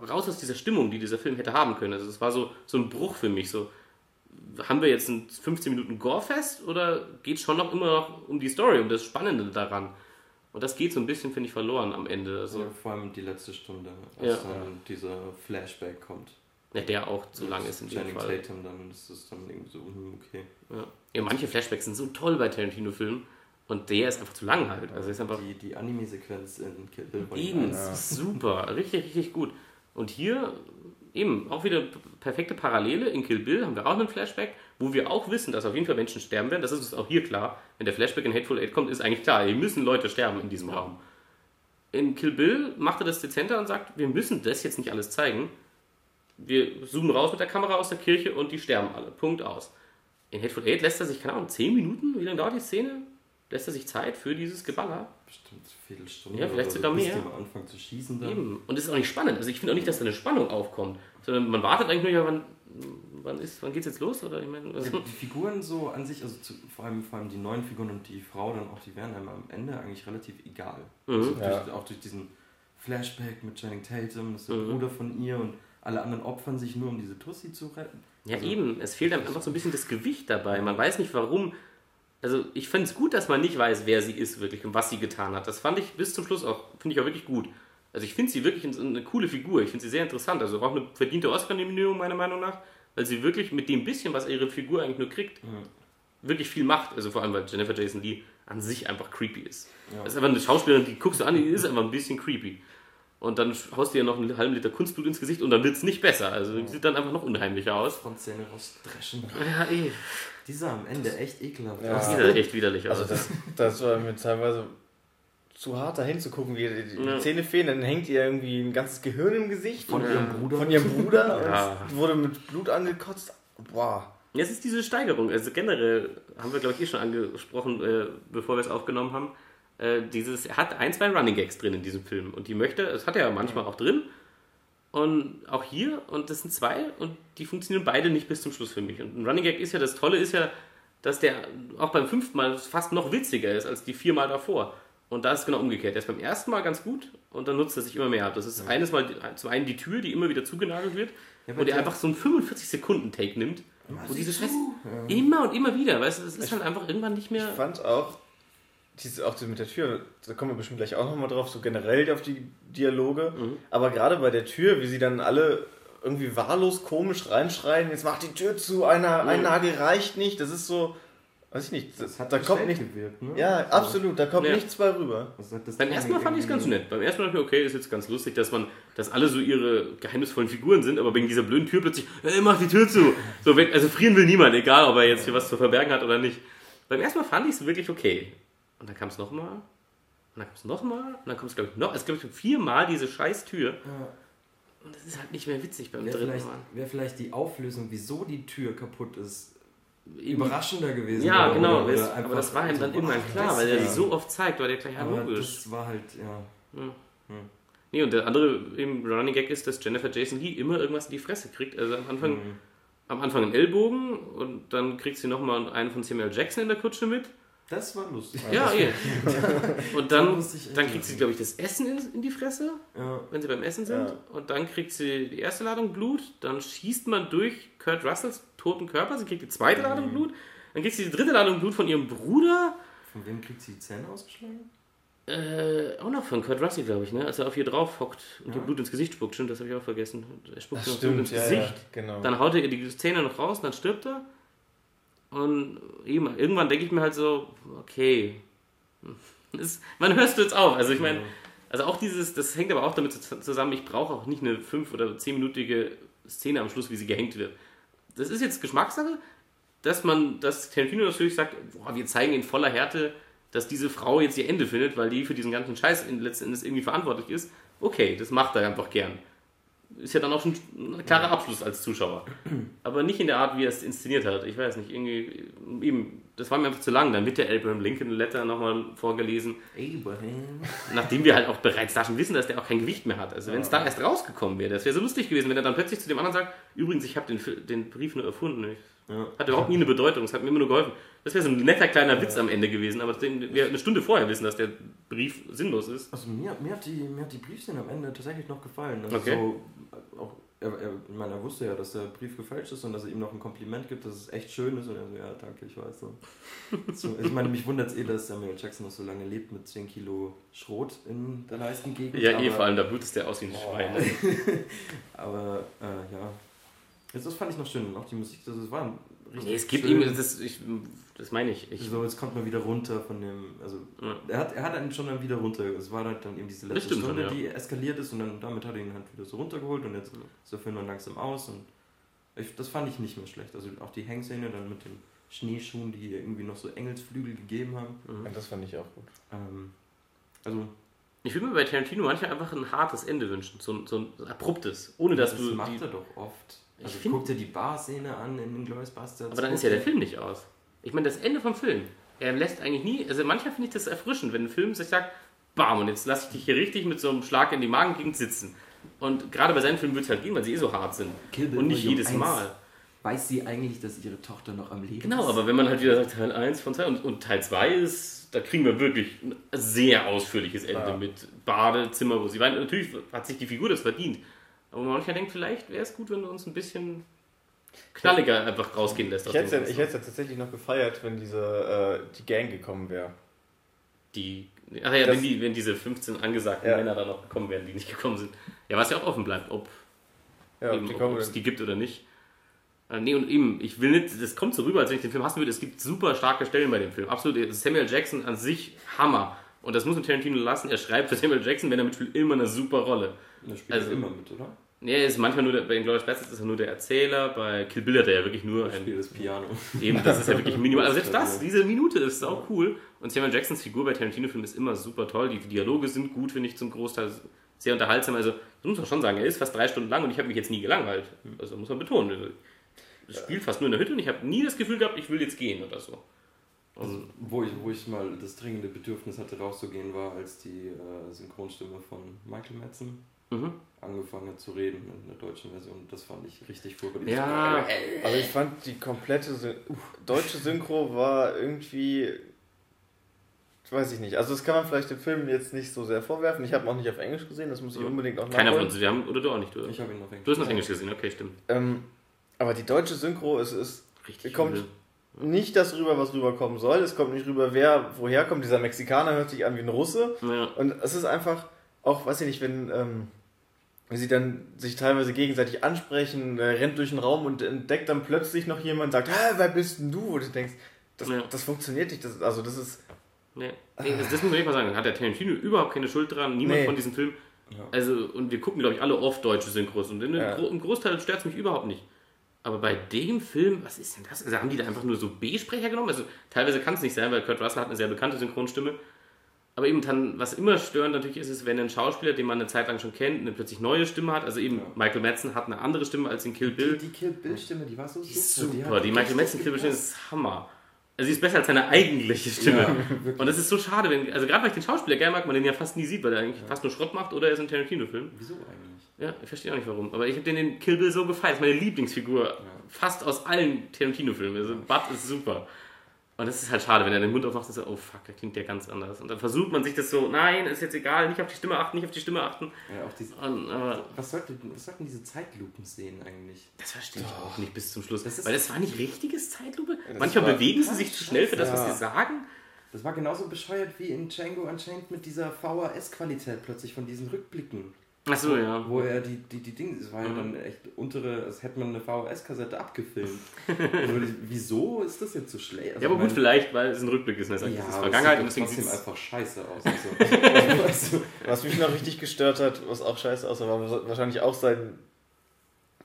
raus aus dieser Stimmung, die dieser Film hätte haben können. Also es war so, so ein Bruch für mich. So, haben wir jetzt ein 15 Minuten Gore-Fest oder geht es schon noch immer noch um die Story, um das Spannende daran? Und das geht so ein bisschen, finde ich, verloren am Ende.
Also, ja, vor allem die letzte Stunde, als ja. dann dieser Flashback kommt.
Ja, der auch zu lang ist in
dem Fall. Tatum, dann ist es dann irgendwie so, hm, okay.
Ja. ja, manche Flashbacks sind so toll bei Tarantino-Filmen. Und der ist einfach zu lang halt. Also ist einfach
die die Anime-Sequenz in Kill Bill
Eben, ja. super. Richtig, richtig gut. Und hier eben auch wieder perfekte Parallele. In Kill Bill haben wir auch einen Flashback, wo wir auch wissen, dass auf jeden Fall Menschen sterben werden. Das ist uns auch hier klar. Wenn der Flashback in Hateful Eight kommt, ist eigentlich klar, hier müssen Leute sterben in diesem Raum. In Kill Bill macht er das dezenter und sagt, wir müssen das jetzt nicht alles zeigen. Wir zoomen raus mit der Kamera aus der Kirche und die sterben alle. Punkt aus. In Hateful Eight lässt er sich, keine Ahnung, 10 Minuten, wie lange dauert die Szene? Lässt er sich Zeit für dieses Geballer?
Bestimmt eine Viertelstunde.
Ja, vielleicht sogar mehr.
am Anfang zu schießen dann.
Eben. Und es ist auch nicht spannend. Also ich finde auch nicht, dass da eine Spannung aufkommt. Sondern man wartet eigentlich nur, ja, wann, wann, ist, wann geht's jetzt los? Oder ich meine,
also die Figuren so an sich, also zu, vor, allem, vor allem die neuen Figuren und die Frau dann auch, die werden einem am Ende eigentlich relativ egal. Mhm. Also ja. durch, auch durch diesen Flashback mit Channing Tatum, das ist der mhm. Bruder von ihr und alle anderen opfern sich nur, um diese Tussi zu retten.
Ja, also, eben. Es fehlt einem einfach so ein bisschen das Gewicht dabei. Man weiß nicht, warum also ich finde es gut, dass man nicht weiß, wer sie ist wirklich und was sie getan hat. Das fand ich bis zum Schluss auch, finde ich auch wirklich gut. Also ich finde sie wirklich eine coole Figur. Ich finde sie sehr interessant. Also auch eine verdiente Oscar-Nominierung meiner Meinung nach, weil sie wirklich mit dem bisschen, was ihre Figur eigentlich nur kriegt, mhm. wirklich viel macht. Also vor allem, weil Jennifer Jason Lee an sich einfach creepy ist. Ja. Das ist einfach eine Schauspielerin, die guckst du an, die ist einfach ein bisschen creepy. Und dann haust du ihr noch einen halben Liter Kunstblut ins Gesicht und dann wird es nicht besser. Also die sieht dann einfach noch unheimlicher aus.
Frontzähne rausdreschen.
Ja, eh.
Die sah am Ende echt ekelhaft
ja. aus. Ja. echt widerlich
aus. Also das, das war mir teilweise zu hart dahin zu gucken, wie die, die ja. Zähne fehlen, dann hängt ihr irgendwie ein ganzes Gehirn im Gesicht.
Von ja. ihrem Bruder.
Von ihrem Bruder. ja. und wurde mit Blut angekotzt. Boah.
Jetzt ist diese Steigerung. Also generell haben wir, glaube ich, eh schon angesprochen, äh, bevor wir es aufgenommen haben. Äh, dieses, er hat ein, zwei Running Gags drin in diesem Film. Und die möchte, das hat er ja manchmal auch drin. Und auch hier, und das sind zwei, und die funktionieren beide nicht bis zum Schluss für mich. Und ein Running Gag ist ja, das Tolle ist ja, dass der auch beim fünften Mal fast noch witziger ist als die viermal davor. Und da ist es genau umgekehrt. Der ist beim ersten Mal ganz gut und dann nutzt er sich immer mehr ab. Das ist ja. eines Mal zum einen die Tür, die immer wieder zugenagelt wird, ja, und der einfach so einen 45-Sekunden-Take nimmt. Wo diese Scheiße ja. immer und immer wieder, weißt du, das ist ich, halt einfach irgendwann nicht mehr.
Ich fand auch, diese, auch mit der Tür, da kommen wir bestimmt gleich auch nochmal drauf, so generell auf die Dialoge. Mhm. Aber gerade bei der Tür, wie sie dann alle irgendwie wahllos komisch reinschreien, jetzt macht die Tür zu, einer, mhm. ein Nagel reicht nicht, das ist so, weiß ich nicht, das, hat da kommt nicht, gewirkt, ne? Ja, absolut, da kommt ja. nichts bei rüber.
Beim ersten Mal fand ich es ganz nett. Beim ersten Mal dachte ich, okay, ist jetzt ganz lustig, dass man, dass alle so ihre geheimnisvollen Figuren sind, aber wegen dieser blöden Tür plötzlich, hey, mach die Tür zu. So, also frieren will niemand, egal ob er jetzt hier was zu verbergen hat oder nicht. Beim ersten Mal fand ich es wirklich okay. Und dann kam es nochmal. Und dann kam es nochmal. Und dann kommt es, glaube ich, noch. Es gibt viermal diese scheiß Tür. Ja. Und das ist halt nicht mehr witzig beim
wär
dritten
Mal. Wäre vielleicht die Auflösung, wieso die Tür kaputt ist, überraschender gewesen.
Ja, genau. Oder, oder aber das war ihm dann so, irgendwann klar, weil er so oft zeigt, war der gleich
aber logisch. Das war halt, ja. ja.
Hm. Nee, und der andere im Running Gag ist, dass Jennifer Jason Lee immer irgendwas in die Fresse kriegt. Also am Anfang, mhm. am Anfang einen Ellbogen und dann kriegt sie nochmal einen von Samuel Jackson in der Kutsche mit.
Das war lustig.
Ja, ja. Und dann, dann kriegt sie, glaube ich, das Essen in, in die Fresse, ja. wenn sie beim Essen sind. Ja. Und dann kriegt sie die erste Ladung Blut. Dann schießt man durch Kurt Russells toten Körper. Sie kriegt die zweite Ladung mhm. Blut. Dann kriegt sie die dritte Ladung Blut von ihrem Bruder.
Von wem kriegt sie die Zähne ausgeschlagen?
Äh, auch noch von Kurt Russell, glaube ich, ne? als er auf ihr drauf hockt und ja. ihr Blut ins Gesicht spuckt. Stimmt, das habe ich auch vergessen. Er spuckt
das Blut ins Gesicht.
Genau. Dann haut er ihr die Zähne noch raus und dann stirbt er. Und irgendwann denke ich mir halt so, okay, das, wann hörst du jetzt auf? Also ich meine, also auch dieses, das hängt aber auch damit zusammen, ich brauche auch nicht eine 5- oder 10-minütige Szene am Schluss, wie sie gehängt wird. Das ist jetzt Geschmackssache, dass man, dass Tarantino natürlich sagt, boah, wir zeigen in voller Härte, dass diese Frau jetzt ihr Ende findet, weil die für diesen ganzen Scheiß letzten Endes irgendwie verantwortlich ist. Okay, das macht er einfach gern ist ja dann auch schon ein klarer Abschluss als Zuschauer. Aber nicht in der Art, wie er es inszeniert hat. Ich weiß nicht, irgendwie, eben, das war mir einfach zu lang. Dann wird der Abraham Lincoln Letter nochmal vorgelesen. Abraham. Nachdem wir halt auch bereits da schon wissen, dass der auch kein Gewicht mehr hat. Also, wenn es da erst rausgekommen wäre, das wäre so lustig gewesen, wenn er dann plötzlich zu dem anderen sagt: Übrigens, ich habe den, den Brief nur erfunden. Ich ja. Hat überhaupt nie eine Bedeutung, es hat mir immer nur geholfen. Das wäre so ein netter kleiner. Witz am Ende gewesen, aber wir eine Stunde vorher wissen, dass der Brief sinnlos ist.
Also mir, mir, hat, die, mir hat die Briefszene am Ende tatsächlich noch gefallen. Also okay. So, auch er, er, ich meine, er wusste ja, dass der Brief gefälscht ist und dass er ihm noch ein Kompliment gibt, dass es echt schön ist. Und er so, ja, danke, ich weiß so. so ich meine, mich wundert es eh, dass Samuel Jackson noch so lange lebt mit 10 Kilo Schrot in der Leistengegend.
Ja, eh, vor allem, da blutest der aus wie ein. Schwein.
aber, äh, ja. Das fand ich noch schön. Und auch die Musik, das, das war
richtig Nee, es gibt schön. ihm, das, ich, das meine ich. ich.
So, jetzt kommt man wieder runter von dem, also, ja. er, hat, er hat einen schon dann wieder runter, es war halt dann eben diese letzte Stunde, schon, ja. die eskaliert ist und dann damit hat er ihn halt wieder so runtergeholt und jetzt ist der Film dann langsam aus und ich, das fand ich nicht mehr schlecht. Also auch die Hangszene dann mit den Schneeschuhen, die irgendwie noch so Engelsflügel gegeben haben.
Mhm. das fand ich auch gut.
Ähm, also
ich würde mir bei Tarantino manchmal einfach ein hartes Ende wünschen, so, so ein abruptes, ohne dass
das
du.
Das macht er doch oft. Also ich guck dir die Bar-Szene an in den Glorious Bastards.
Aber dann ist ja der Film nicht aus. Ich meine, das Ende vom Film. Er lässt eigentlich nie, also manchmal finde ich das erfrischend, wenn ein Film sich sagt, bam, und jetzt lasse ich dich hier richtig mit so einem Schlag in die Magengegend sitzen. Und gerade bei seinen Filmen wird es halt gehen, weil sie eh so hart sind. und nicht jedes Mal.
Weiß sie eigentlich, dass ihre Tochter noch am Leben
genau, ist? Genau, aber wenn man halt wieder sagt, Teil 1 von 2 und, und Teil 2 ist, da kriegen wir wirklich ein sehr ausführliches Ende ja. mit Badezimmer, wo sie weint. Natürlich hat sich die Figur das verdient. Aber manchmal denkt, vielleicht wäre es gut, wenn du uns ein bisschen knalliger einfach rausgehen lässt.
Ich hätte es ja, tatsächlich noch gefeiert, wenn diese äh, die Gang gekommen wäre.
Die. Ach ja, wenn, die, wenn diese 15 angesagten ja. Männer da noch gekommen wären, die nicht gekommen sind. Ja, was ja auch offen bleibt, ob, ja, eben, ob es die gibt oder nicht. Äh, nee, und eben, ich will nicht, das kommt so rüber, als wenn ich den Film hassen würde. Es gibt super starke Stellen bei dem Film. Absolut, Samuel Jackson an sich Hammer. Und das muss man Tarantino lassen. Er schreibt für Samuel Jackson, wenn er mitspielt, immer eine super Rolle.
Er spielt also, immer mit, oder?
Nee, er ist manchmal nur der, bei Inglourious Basterds ist er nur der Erzähler, bei Kill Bill hat er ja wirklich nur
ein... Spiel das Piano.
Eben, das ist ja wirklich minimal. Also selbst das, diese Minute ist auch cool. Und Samuel Jacksons Figur bei Tarantino-Filmen ist immer super toll. Die Dialoge sind gut, finde ich, zum Großteil sehr unterhaltsam. Also, das muss man schon sagen, er ist fast drei Stunden lang und ich habe mich jetzt nie gelangweilt. Also muss man betonen. Spielt fast nur in der Hütte und ich habe nie das Gefühl gehabt, ich will jetzt gehen oder so.
Also, wo, ich, wo ich mal das dringende Bedürfnis hatte, rauszugehen, war, als die äh, Synchronstimme von Michael Madsen mhm. angefangen zu reden in der deutschen Version. Das fand ich richtig furchtbar.
Ja, also ich fand die komplette Syn deutsche Synchro war irgendwie. Weiß ich nicht. Also das kann man vielleicht dem Film jetzt nicht so sehr vorwerfen. Ich habe ihn auch nicht auf Englisch gesehen, das muss ich unbedingt auch
Keiner von uns, haben, oder du auch nicht,
oder? Ich habe ihn auf
Englisch. Du hast ihn auf Englisch gesehen, okay, stimmt.
Ähm, aber die deutsche Synchro ist, ist Richtig kommt übel. nicht das rüber, was rüberkommen soll. Es kommt nicht rüber, wer woher kommt. Dieser Mexikaner hört sich an wie ein Russe. Ja. Und es ist einfach, auch, weiß ich nicht, wenn ähm, sie dann sich teilweise gegenseitig ansprechen, er rennt durch den Raum und entdeckt dann plötzlich noch jemand und sagt, Hä, wer bist denn du? Wo du denkst, das, ja. das funktioniert nicht. Das, also das ist.
Nee. nee das, das, muss man nicht mal sagen. Hat der Tarantino überhaupt keine Schuld dran, niemand nee. von diesem Film. Ja. Also, und wir gucken, glaube ich, alle oft deutsche Synchros. Und im Großteil stört es mich überhaupt nicht. Aber bei dem Film, was ist denn das? Also haben die da einfach nur so B-Sprecher genommen? Also teilweise kann es nicht sein, weil Kurt Russell hat eine sehr bekannte Synchronstimme. Aber eben dann, was immer störend natürlich ist, ist, wenn ein Schauspieler, den man eine Zeit lang schon kennt, eine plötzlich neue Stimme hat. Also eben ja. Michael Madsen hat eine andere Stimme als in Kill Bill.
Die, die Kill Bill Stimme, die war so
die super. super. Die, die Michael Madsen Kill Bill Stimme ist Hammer. Also sie ist besser als seine eigentliche Stimme. Ja, und das ist so schade, wenn, also gerade weil ich den Schauspieler gerne mag, man den ja fast nie sieht, weil er eigentlich ja. fast nur Schrott macht oder er ist ein Tarantino-Film.
Wieso eigentlich?
Ja, ich verstehe auch nicht warum. Aber ich habe den in Kill Bill so gefallen. Das ist meine Lieblingsfigur. Ja. Fast aus allen Tarantino-Filmen. Also Bud ist super. Und das ist halt schade, wenn er den Mund aufmacht, ist so, oh fuck, der klingt ja ganz anders. Und dann versucht man sich das so, nein, ist jetzt egal, nicht auf die Stimme achten, nicht auf die Stimme achten.
Ja, auch diese, und, aber, was, sollte, was sollten diese Zeitlupen sehen eigentlich?
Das verstehe ich auch nicht bis zum Schluss. Das Weil das war nicht richtiges Zeitlupe. Manchmal bewegen sie sich zu schnell für das, was sie sagen.
Das war genauso bescheuert wie in Django Unchained mit dieser VHS-Qualität plötzlich von diesen Rückblicken.
Ach so, ja.
Wo er die, die, die Dinge, es war ja mhm. dann echt untere, als hätte man eine VHS-Kassette abgefilmt. also, wieso ist das jetzt so schlecht?
Also, ja, aber gut, vielleicht, weil es ein Rückblick ist. Ne?
Ja,
das ist
Vergangenheit und deswegen sieht es einfach scheiße aus. Also.
also, was mich noch richtig gestört hat, was auch scheiße aussah, war wahrscheinlich auch sein,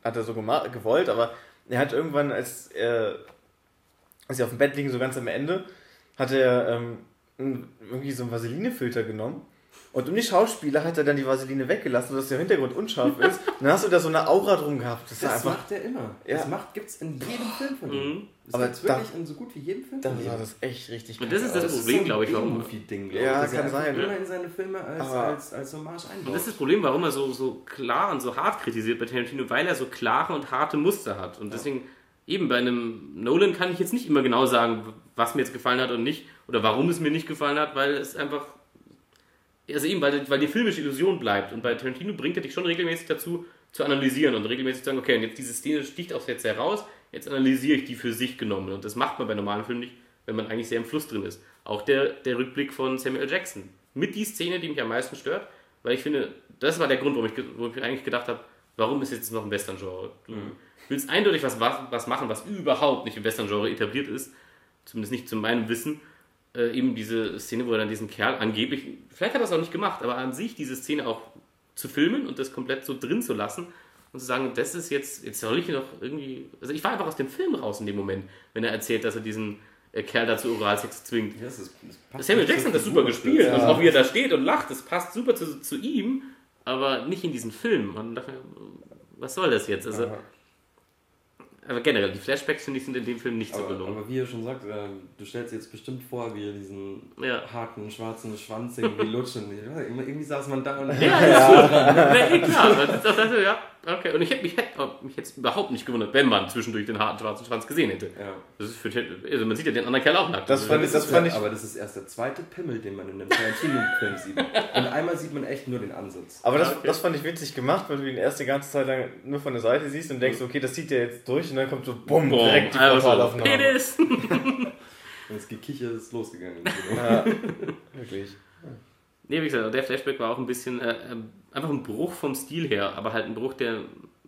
hat er so gewollt, aber er hat irgendwann, als er, als sie auf dem Bett liegen, so ganz am Ende, hat er ähm, irgendwie so einen Vaseline-Filter genommen und um die Schauspieler hat er dann die Vaseline weggelassen, sodass der Hintergrund unscharf ist. Dann hast du da so eine Aura drum gehabt.
Das, das macht er immer. Ja. Das macht, gibt's in jedem Film von ihm. Mhm. Das Aber jetzt wirklich in so gut wie jedem Film
Dann sah das echt richtig
Und das ist das, das Problem, so glaube ich, warum.
Ding,
ja, kann sein.
Immer in seine Filme als, als, als Hommage einbaut.
Und das ist das Problem, warum er so, so klar und so hart kritisiert bei Tarantino, weil er so klare und harte Muster hat. Und deswegen, eben bei einem Nolan kann ich jetzt nicht immer genau sagen, was mir jetzt gefallen hat und nicht. Oder warum es mir nicht gefallen hat, weil es einfach also eben, weil, weil die filmische Illusion bleibt. Und bei Tarantino bringt er dich schon regelmäßig dazu, zu analysieren und regelmäßig zu sagen, okay, und jetzt diese Szene sticht auch jetzt heraus, jetzt analysiere ich die für sich genommen. Und das macht man bei normalen Filmen nicht, wenn man eigentlich sehr im Fluss drin ist. Auch der, der Rückblick von Samuel Jackson. Mit die Szene, die mich am meisten stört, weil ich finde, das war der Grund, warum ich, warum ich eigentlich gedacht habe, warum ist jetzt noch ein Western-Genre? Du mhm. willst eindeutig was, was machen, was überhaupt nicht im Western-Genre etabliert ist, zumindest nicht zu meinem Wissen. Äh, eben diese Szene, wo er dann diesen Kerl angeblich, vielleicht hat er es auch nicht gemacht, aber an sich diese Szene auch zu filmen und das komplett so drin zu lassen und zu sagen, das ist jetzt, jetzt soll ich noch irgendwie, also ich war einfach aus dem Film raus in dem Moment, wenn er erzählt, dass er diesen äh, Kerl dazu Oralsex zwingt. Ja, das ist, das Samuel Jackson hat das super gespielt ja. und auch wie er da steht und lacht, das passt super zu, zu ihm, aber nicht in diesen Film. Und dachte, was soll das jetzt? Also, aber generell, die Flashbacks finde ich sind in dem Film nicht
aber,
so gelungen.
Aber wie er schon sagt, äh, du stellst dir jetzt bestimmt vor, wie er diesen ja. harten, schwarzen Schwanz irgendwie lutschen. irgendwie saß man da und. Ja, ja, ja.
ja. klar. Das, das, das, ja. Okay, und ich hätte mich, hätte, mich jetzt überhaupt nicht gewundert, wenn man zwischendurch den harten schwarzen Schwanz gesehen hätte. Ja. Das ist für, also man sieht ja den anderen Kerl auch nackt.
Das fand, ich, das fand ich. Aber das ist erst der zweite Pimmel, den man in einem Tarantino-Film sieht. Und einmal sieht man echt nur den Ansatz.
Aber das, okay. das fand ich witzig gemacht, weil du ihn erst die ganze Zeit lang nur von der Seite siehst und denkst, okay, das zieht ja jetzt durch und dann kommt so bumm, Boom, direkt die Frontalaufnahme. Penis!
und das Gekicher ist losgegangen. ja,
wirklich. Nee, wie gesagt, der Flashback war auch ein bisschen äh, ähm, einfach ein Bruch vom Stil her, aber halt ein Bruch, der.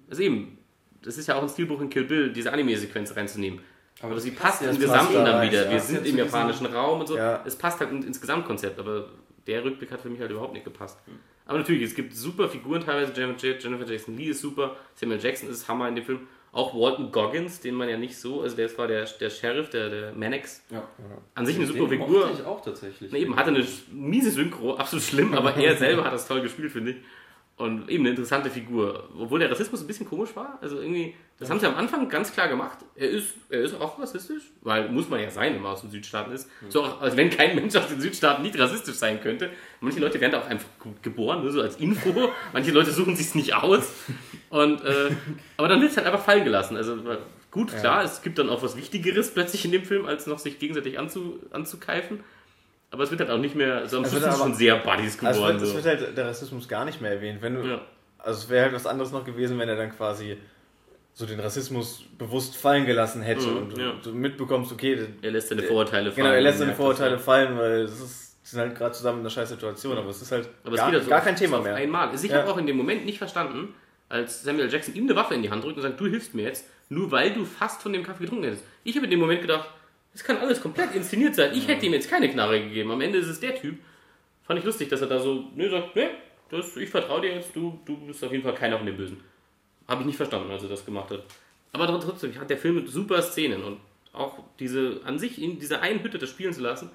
Also eben, das ist ja auch ein Stilbruch in Kill Bill, diese Anime-Sequenz reinzunehmen. Aber, aber sie passt im Gesamten dann wieder. Ja, Wir sind im japanischen Raum und so. Ja. Es passt halt ins Gesamtkonzept, aber der Rückblick hat für mich halt überhaupt nicht gepasst. Hm. Aber natürlich, es gibt super Figuren teilweise. Jennifer Jackson Lee ist super, Samuel Jackson ist Hammer in dem Film. Auch Walton Goggins, den man ja nicht so, also der war der, der Sheriff, der, der Mannix. Ja, ja. An sich eine super den Figur.
ich auch tatsächlich.
Eben, hatte eine miese Synchro, absolut schlimm, aber er selber hat das toll gespielt, finde ich. Und eben eine interessante Figur. Obwohl der Rassismus ein bisschen komisch war. Also irgendwie, das haben sie am Anfang ganz klar gemacht. Er ist, er ist auch rassistisch, weil muss man ja sein, wenn man aus den Südstaaten ist. Mhm. So als wenn kein Mensch aus den Südstaaten nicht rassistisch sein könnte. Manche Leute werden da auch einfach geboren, nur so als Info. Manche Leute suchen sich nicht aus. Und, äh, aber dann wird es halt einfach fallen gelassen. Also gut, klar, ja. es gibt dann auch was Wichtigeres plötzlich in dem Film, als noch sich gegenseitig anzu, anzukeifen. Aber es wird halt auch nicht mehr, so am Schluss ist schon sehr Buddies
geworden. Also es, wird, so. es wird halt der Rassismus gar nicht mehr erwähnt. Wenn du, ja. Also es wäre halt was anderes noch gewesen, wenn er dann quasi so den Rassismus bewusst fallen gelassen hätte mhm, und ja. du mitbekommst, okay,
er lässt seine Vorurteile
fallen. Genau, er lässt seine Vorurteile fallen, weil es ist, sind halt gerade zusammen in einer scheiß Situation, aber es ist halt aber gar, halt so gar kein Thema mehr.
Einmal. Also ich ja. habe auch in dem Moment nicht verstanden, als Samuel Jackson ihm eine Waffe in die Hand drückt und sagt, du hilfst mir jetzt, nur weil du fast von dem Kaffee getrunken hättest. Ich habe in dem Moment gedacht, das kann alles komplett inszeniert sein. Ich hätte ihm jetzt keine Knarre gegeben. Am Ende ist es der Typ. Fand ich lustig, dass er da so, ne, sagt, ne, ich vertraue dir jetzt, du, du bist auf jeden Fall keiner von den Bösen. Habe ich nicht verstanden, als er das gemacht hat. Aber trotzdem hat der Film super Szenen und auch diese, an sich in dieser einen Hütte das spielen zu lassen,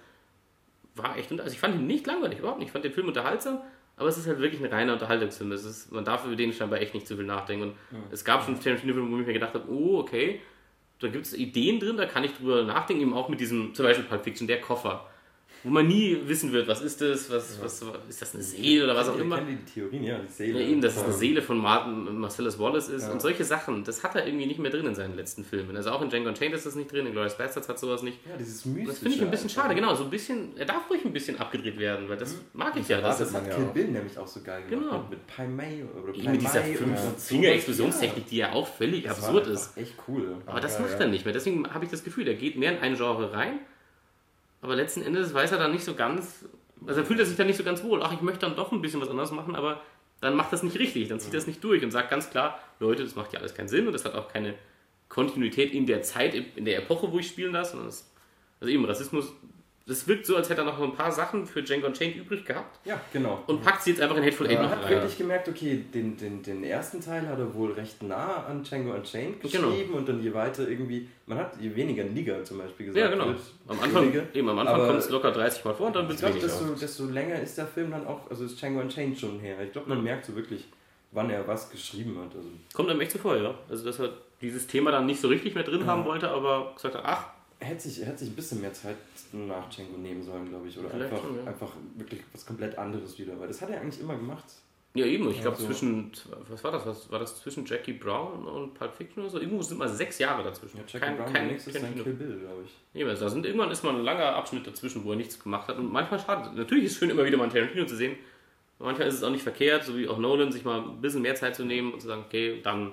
war echt, also ich fand ihn nicht langweilig, überhaupt nicht. Ich fand den Film unterhaltsam, aber es ist halt wirklich ein reiner Unterhaltungsfilm. Es ist, man darf über den scheinbar echt nicht zu viel nachdenken. Und ja. es gab schon Tarantino-Filme, wo ich mir gedacht habe, oh, okay, da gibt es Ideen drin, da kann ich drüber nachdenken, eben auch mit diesem, zum Beispiel Pulp Fiction, der Koffer wo man nie wissen wird, was ist das, was, ja. was ist das eine Seele oder was auch immer. Ich kenne
die Theorien, ja, die Seele.
Ja, eben, dass es eine Seele von Martin, Marcellus Wallace ist ja. und solche Sachen, das hat er irgendwie nicht mehr drin in seinen letzten Filmen. Also auch in Django Unchained ist das nicht drin, in Glorious Bastards hat sowas nicht.
Ja, dieses Mystische.
Das finde ich ein bisschen schade, genau, so ein bisschen, er darf ruhig ein bisschen abgedreht werden, weil das mhm. mag ich ja.
Das, das hat Kill Bill nämlich auch so geil gemacht, genau. mit Pai Mei oder Pai Mit
dieser Finger-Explosionstechnik, die ja auch völlig das absurd ist.
echt cool.
Aber das macht er nicht mehr, deswegen habe ich das Gefühl, er geht mehr in ein Genre rein aber letzten Endes weiß er dann nicht so ganz, also fühlt er sich dann nicht so ganz wohl. Ach, ich möchte dann doch ein bisschen was anderes machen, aber dann macht das nicht richtig, dann zieht er es nicht durch und sagt ganz klar, Leute, das macht ja alles keinen Sinn und das hat auch keine Kontinuität in der Zeit, in der Epoche, wo ich spielen lasse. also eben, Rassismus das wirkt so, als hätte er noch ein paar Sachen für Django Unchained übrig gehabt.
Ja, genau.
Und packt sie jetzt einfach in Hateful Eight
ja, noch rein. Ich habe wirklich gemerkt, okay, den, den, den ersten Teil hat er wohl recht nah an Django Unchained genau. geschrieben genau. und dann je weiter irgendwie, man hat je weniger Liga zum Beispiel gesagt.
Ja, genau. Wird, am Anfang, eben, am Anfang kommt es locker 30 Mal vor und dann wird
es Ich glaube, desto, desto länger ist der Film dann auch, also ist Django Unchained schon her. Ich glaube, man merkt so wirklich, wann er was geschrieben hat. Also
kommt einem echt zuvor, ja. Also, dass er dieses Thema dann nicht so richtig mehr drin ja. haben wollte, aber gesagt hat, ach,
hätte sich, hätte sich ein bisschen mehr Zeit nach Django nehmen sollen, glaube ich. Oder einfach, schon, ja. einfach wirklich was komplett anderes wieder. Weil das hat er eigentlich immer gemacht.
Ja, eben. Ich glaube, also, zwischen, was war das? Was war das zwischen Jackie Brown und Pulp Fiction oder so? Irgendwo sind mal sechs Jahre dazwischen. Ja, Jackie kein, Brown, kein, nächstes kein Kill Bill, glaube ich. Eben, also da sind, irgendwann ist mal ein langer Abschnitt dazwischen, wo er nichts gemacht hat. Und manchmal schade. Natürlich ist es schön, immer wieder mal einen Tarantino zu sehen. Manchmal ist es auch nicht verkehrt, so wie auch Nolan, sich mal ein bisschen mehr Zeit zu nehmen und zu sagen, okay, dann.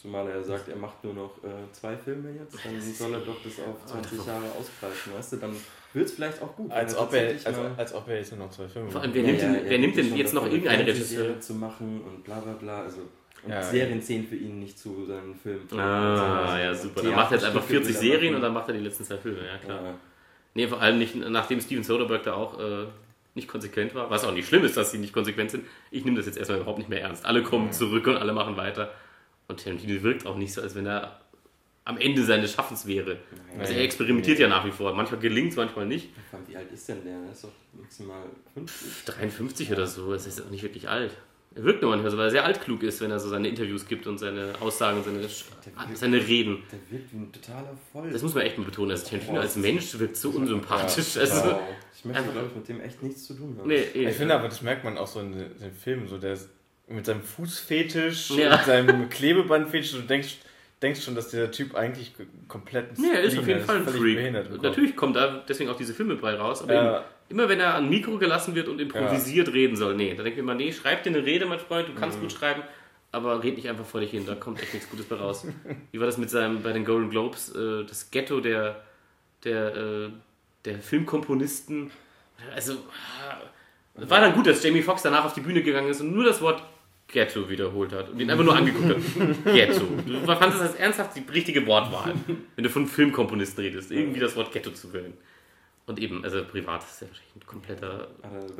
Zumal er sagt, er macht nur noch äh, zwei Filme jetzt, dann soll er doch das auf 20 Jahre ausbreiten, weißt du? Dann wird es vielleicht auch gut.
Als ob, er, als, als, ob er jetzt nur noch zwei Filme
Vor allem, wer nimmt, ja, wer nimmt denn jetzt noch irgendeine Regisseur
zu machen und bla bla bla. Also, und ja, Serien zählen für ihn nicht zu seinen Filmen.
Ah, also, ja, super. Dann macht er jetzt einfach 40 Serien und dann macht er die letzten zwei Filme, ja klar. Ja. Nee, vor allem nicht, nachdem Steven Soderbergh da auch äh, nicht konsequent war, was auch nicht schlimm ist, dass sie nicht konsequent sind. Ich nehme das jetzt erstmal überhaupt nicht mehr ernst. Alle kommen ja. zurück und alle machen weiter. Und Tarantino wirkt auch nicht so, als wenn er am Ende seines Schaffens wäre. Nein, also er experimentiert ja nach wie vor. Manchmal gelingt es, manchmal nicht.
Wie alt ist denn der? Er ist doch maximal 50.
53 oder so. Das ist auch nicht wirklich alt. Er wirkt nur manchmal so, weil er sehr altklug ist, wenn er so seine Interviews gibt und seine Aussagen und seine, wirkt, seine Reden.
Der wirkt wie ein totaler Voll.
Das muss man echt mal betonen. Also Tarantino als Mensch wirkt so unsympathisch. Ja, also,
wow. Ich möchte, glaube ich, mit dem echt nichts zu tun haben.
Nee, eh. Ich finde aber, das merkt man auch so in den Filmen, so der mit seinem Fußfetisch, ja. mit seinem Klebebandfetisch, du denkst, denkst schon, dass dieser Typ eigentlich komplett.
Nee, er ist auf jeden Fall ein Freak. Natürlich kommt da deswegen auch diese Filme bei raus, aber ja. immer wenn er an Mikro gelassen wird und improvisiert ja. reden soll, nee, da denke ich immer, nee, schreib dir eine Rede, mein Freund, du kannst mhm. gut schreiben, aber red nicht einfach vor dich hin, da kommt echt nichts Gutes bei raus. Wie war das mit seinem, bei den Golden Globes, äh, das Ghetto der, der, äh, der Filmkomponisten, also, war dann gut, dass Jamie Foxx danach auf die Bühne gegangen ist und nur das Wort Ghetto wiederholt hat und ihn einfach nur angeguckt hat. Ghetto. Du fandest das ernsthaft die richtige Wortwahl, wenn du von Filmkomponisten redest, irgendwie das Wort Ghetto zu wählen. Und eben, also privat ist ja wahrscheinlich ein kompletter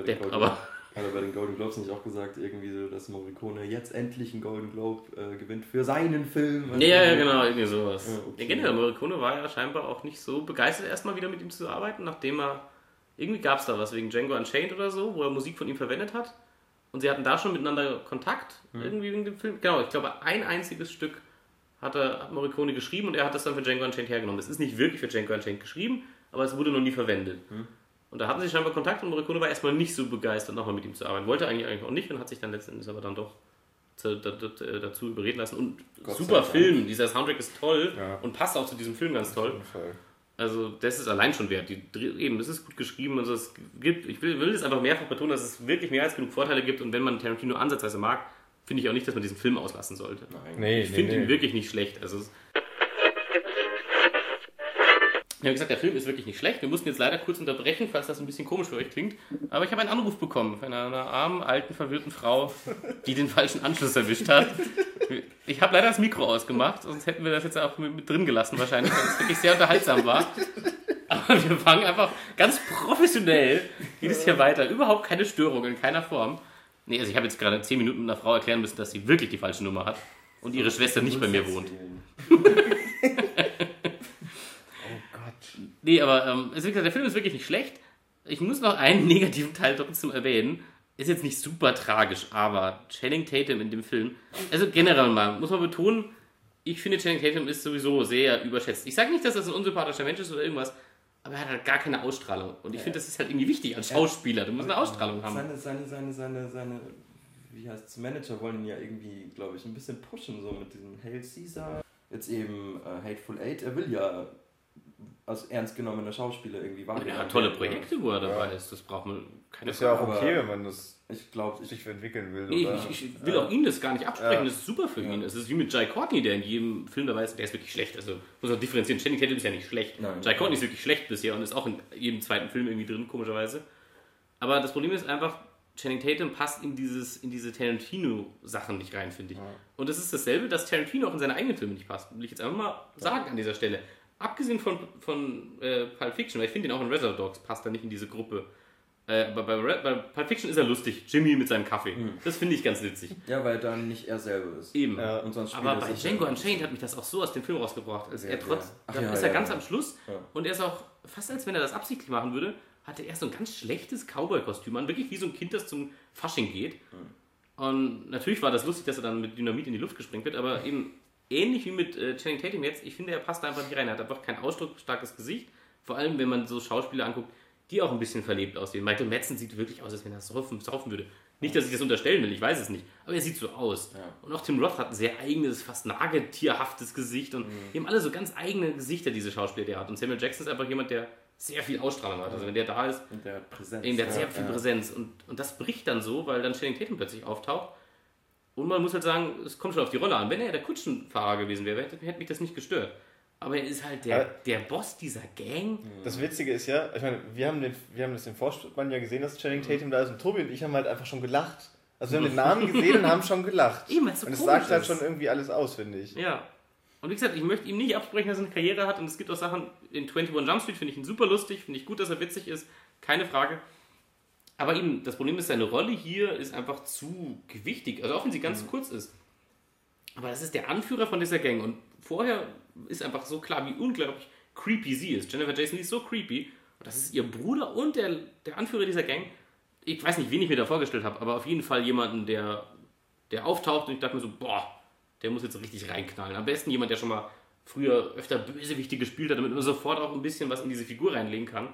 Depp, aber... Hat er bei den Golden Globes nicht auch gesagt, irgendwie so, dass Morricone jetzt endlich einen Golden Globe äh, gewinnt für seinen Film?
Also ja, ja, genau, irgendwie sowas. Ja, okay. ja, generell, Morricone war ja scheinbar auch nicht so begeistert, erstmal wieder mit ihm zu arbeiten, nachdem er. Irgendwie gab es da was wegen Django Unchained oder so, wo er Musik von ihm verwendet hat. Und sie hatten da schon miteinander Kontakt, mhm. irgendwie wegen dem Film. Genau, ich glaube, ein einziges Stück hat, er, hat Morricone geschrieben und er hat das dann für Django Unchained hergenommen. Es ist nicht wirklich für Django Unchained geschrieben, aber es wurde noch nie verwendet. Mhm. Und da hatten sie scheinbar Kontakt und Morricone war erstmal nicht so begeistert, nochmal mit ihm zu arbeiten. Wollte eigentlich, eigentlich auch nicht und hat sich dann letztendlich aber dann doch dazu überreden lassen. Und Gott super Film, dieser Soundtrack ist toll ja. und passt auch zu diesem Film ganz toll. Auf jeden Fall. Also das ist allein schon wert. Die, eben, es ist gut geschrieben. Also es gibt, ich will, will es einfach mehrfach betonen, dass es wirklich mehr als genug Vorteile gibt. Und wenn man Tarantino ansatzweise mag, finde ich auch nicht, dass man diesen Film auslassen sollte. Nein. Nee, ich nee, finde nee. ihn wirklich nicht schlecht. Also ich habe gesagt, der Film ist wirklich nicht schlecht. Wir mussten jetzt leider kurz unterbrechen, falls das ein bisschen komisch für euch klingt. Aber ich habe einen Anruf bekommen von einer, einer armen, alten, verwirrten Frau, die den falschen Anschluss erwischt hat. Ich habe leider das Mikro ausgemacht, sonst hätten wir das jetzt auch mit, mit drin gelassen wahrscheinlich, weil es wirklich sehr unterhaltsam war. Aber wir fangen einfach ganz professionell, geht es hier weiter. Überhaupt keine Störung in keiner Form. Nee, also ich habe jetzt gerade zehn Minuten mit einer Frau erklären müssen, dass sie wirklich die falsche Nummer hat und ihre Schwester nicht bei mir wohnt. Nee, aber ähm, also wie gesagt, der Film ist wirklich nicht schlecht. Ich muss noch einen negativen Teil trotzdem erwähnen. Ist jetzt nicht super tragisch, aber Channing Tatum in dem Film, also generell mal, muss man betonen, ich finde Channing Tatum ist sowieso sehr überschätzt. Ich sage nicht, dass das ein unsympathischer Mensch ist oder irgendwas, aber er hat halt gar keine Ausstrahlung. Und ich finde, das ist halt irgendwie wichtig als Schauspieler. Du musst eine Ausstrahlung haben.
Seine, seine, seine, seine, seine wie heißt es, Manager wollen ihn ja irgendwie, glaube ich, ein bisschen pushen, so mit diesem Hail Caesar. Jetzt eben äh, Hateful Eight. Er will ja als ernst genommener Schauspieler irgendwie
wahrgenommen Ja, tolle Projekte, wo er dabei ja. ist. Das braucht man
keine Ist ja auch okay, wenn man das ich glaub, sich entwickeln will.
Nee, ich, ich, will ja. auch ihm das gar nicht absprechen. Ja. Das ist super für ihn. Es ist wie mit Jai Courtney, der in jedem Film dabei ist. Der ist wirklich schlecht. Also muss man differenzieren. Channing Tatum ist ja nicht schlecht. Nein, Jai Courtney ist wirklich schlecht bisher und ist auch in jedem zweiten Film irgendwie drin, komischerweise. Aber das Problem ist einfach, Channing Tatum passt in, dieses, in diese Tarantino-Sachen nicht rein, finde ich. Ja. Und das ist dasselbe, dass Tarantino auch in seine eigenen Filme nicht passt. Will ich jetzt einfach mal sagen an dieser Stelle abgesehen von, von äh, Pulp Fiction, weil ich finde ihn auch in Reservoir Dogs passt er nicht in diese Gruppe. Äh, aber bei, bei, Pulp Fiction ist er lustig. Jimmy mit seinem Kaffee. Mhm. Das finde ich ganz witzig.
Ja, weil dann nicht er selber ist.
Eben. Ja. Und sonst aber bei Django Unchained hat mich das auch so aus dem Film rausgebracht. Also ja, er trotz, ja. dann ist er ganz am Schluss und er ist auch fast als wenn er das absichtlich machen würde, hatte er so ein ganz schlechtes Cowboy-Kostüm an. Wirklich wie so ein Kind, das zum Fasching geht. Mhm. Und natürlich war das lustig, dass er dann mit Dynamit in die Luft gesprengt wird, aber eben ähnlich wie mit äh, Channing Tatum jetzt, ich finde, er passt einfach nicht rein. Er hat einfach kein ausdrucksstarkes Gesicht. Vor allem, wenn man so Schauspieler anguckt, die auch ein bisschen verlebt aussehen. Michael Madsen sieht wirklich aus, als wenn er saufen, saufen würde. Nicht, dass ich das unterstellen will, ich weiß es nicht. Aber er sieht so aus. Ja. Und auch Tim Roth hat ein sehr eigenes, fast nagetierhaftes Gesicht. Und mhm. die haben alle so ganz eigene Gesichter, diese Schauspieler, die er hat. Und Samuel Jackson ist einfach jemand, der sehr viel Ausstrahlung hat. Also wenn der da ist,
der Präsenz.
In der sehr viel ja. Präsenz. Und, und das bricht dann so, weil dann Channing Tatum plötzlich auftaucht. Und man muss halt sagen, es kommt schon auf die Rolle an. Wenn er der Kutschenfahrer gewesen wäre, hätte, hätte mich das nicht gestört. Aber er ist halt der, der Boss dieser Gang.
Das Witzige ist ja, ich meine, wir haben, den, wir haben das im Vorspann ja gesehen, dass Channing Tatum da ist und Tobi und ich haben halt einfach schon gelacht. Also wir haben den Namen gesehen und haben schon gelacht.
Eben, so
und es sagt halt schon irgendwie alles aus, finde ich.
Ja. Und wie gesagt, ich möchte ihm nicht absprechen, dass er eine Karriere hat und es gibt auch Sachen, in 21 Jump Street finde ich ihn super lustig, finde ich gut, dass er witzig ist, keine Frage. Aber eben, das Problem ist, seine Rolle hier ist einfach zu gewichtig, also auch wenn sie ganz mhm. kurz ist. Aber das ist der Anführer von dieser Gang und vorher ist einfach so klar, wie unglaublich creepy sie ist. Jennifer Jason ist so creepy und das ist ihr Bruder und der, der Anführer dieser Gang. Ich weiß nicht, wen ich mir da vorgestellt habe, aber auf jeden Fall jemanden, der, der auftaucht und ich dachte mir so, boah, der muss jetzt richtig reinknallen. Am besten jemand, der schon mal früher öfter Bösewichte gespielt hat, damit man sofort auch ein bisschen was in diese Figur reinlegen kann.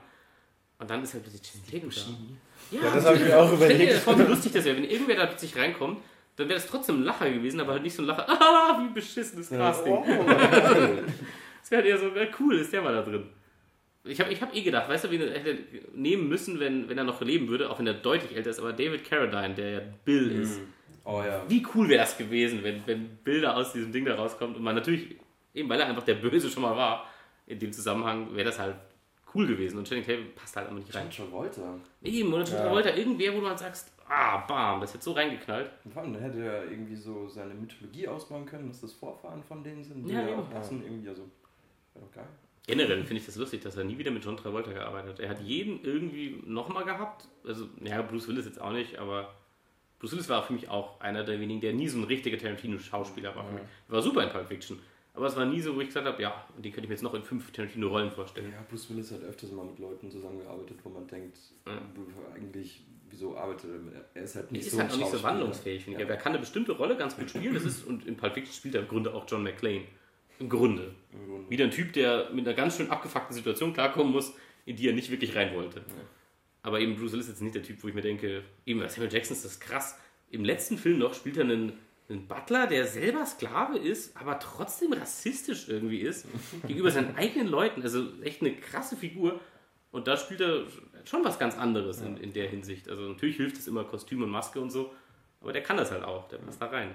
Und dann ist halt plötzlich Jason Tatum
ja, ja, das habe ich mir auch überlegt.
Das war lustig, dass wenn irgendwer da plötzlich reinkommt, dann wäre das trotzdem ein Lacher gewesen, aber halt nicht so ein Lacher, ah, wie beschissenes Casting. Oh, das wäre halt eher so, ja, cool, ist der mal da drin. Ich habe ich hab eh gedacht, weißt du, wen er hätte nehmen müssen, wenn, wenn er noch leben würde, auch wenn er deutlich älter ist, aber David Carradine, der ja Bill mhm. ist.
Oh ja.
Wie cool wäre das gewesen, wenn, wenn Bilder aus diesem Ding da rauskommt und man natürlich, eben weil er einfach der Böse schon mal war, in dem Zusammenhang wäre das halt cool gewesen. Und Channing Tatum passt halt einfach nicht rein.
John Travolta.
Eben, oder John ja. Travolta, irgendwer, wo du halt sagst, ah, bam, das jetzt so reingeknallt.
Und vor allem, da hätte er irgendwie so seine Mythologie ausbauen können, dass das Vorfahren von denen sind, die ja, ja auch passen, irgendwie, also, wäre doch geil.
Generell finde ich das lustig, dass er nie wieder mit John Travolta gearbeitet hat. Er hat jeden irgendwie nochmal gehabt. Also, ja, Bruce Willis jetzt auch nicht, aber Bruce Willis war für mich auch einer der wenigen, der nie so ein richtiger Tarantino-Schauspieler war. Ja. War super in Pulp Fiction. Aber es war nie so, wo ich gesagt habe, ja, den könnte ich mir jetzt noch in fünf Tarantino-Rollen vorstellen.
Ja, Bruce Willis hat öfters mal mit Leuten zusammengearbeitet, wo man denkt, ja. eigentlich, wieso arbeitet er? Er ist halt nicht er
ist so halt auch nicht so wandlungsfähig, finde ich. Ja. Er kann eine bestimmte Rolle ganz gut spielen, das ist, und in Pulp Fiction spielt er im Grunde auch John McClane. Im Grunde. Im Grunde. Wieder ein Typ, der mit einer ganz schön abgefuckten Situation klarkommen muss, in die er nicht wirklich rein wollte. Ja. Aber eben Bruce Willis ist jetzt nicht der Typ, wo ich mir denke, eben Samuel Jackson ist das krass im letzten Film noch spielt er einen, einen Butler, der selber Sklave ist, aber trotzdem rassistisch irgendwie ist, gegenüber seinen eigenen Leuten. Also echt eine krasse Figur. Und da spielt er schon was ganz anderes in, in der Hinsicht. Also natürlich hilft es immer Kostüm und Maske und so, aber der kann das halt auch, der passt da rein.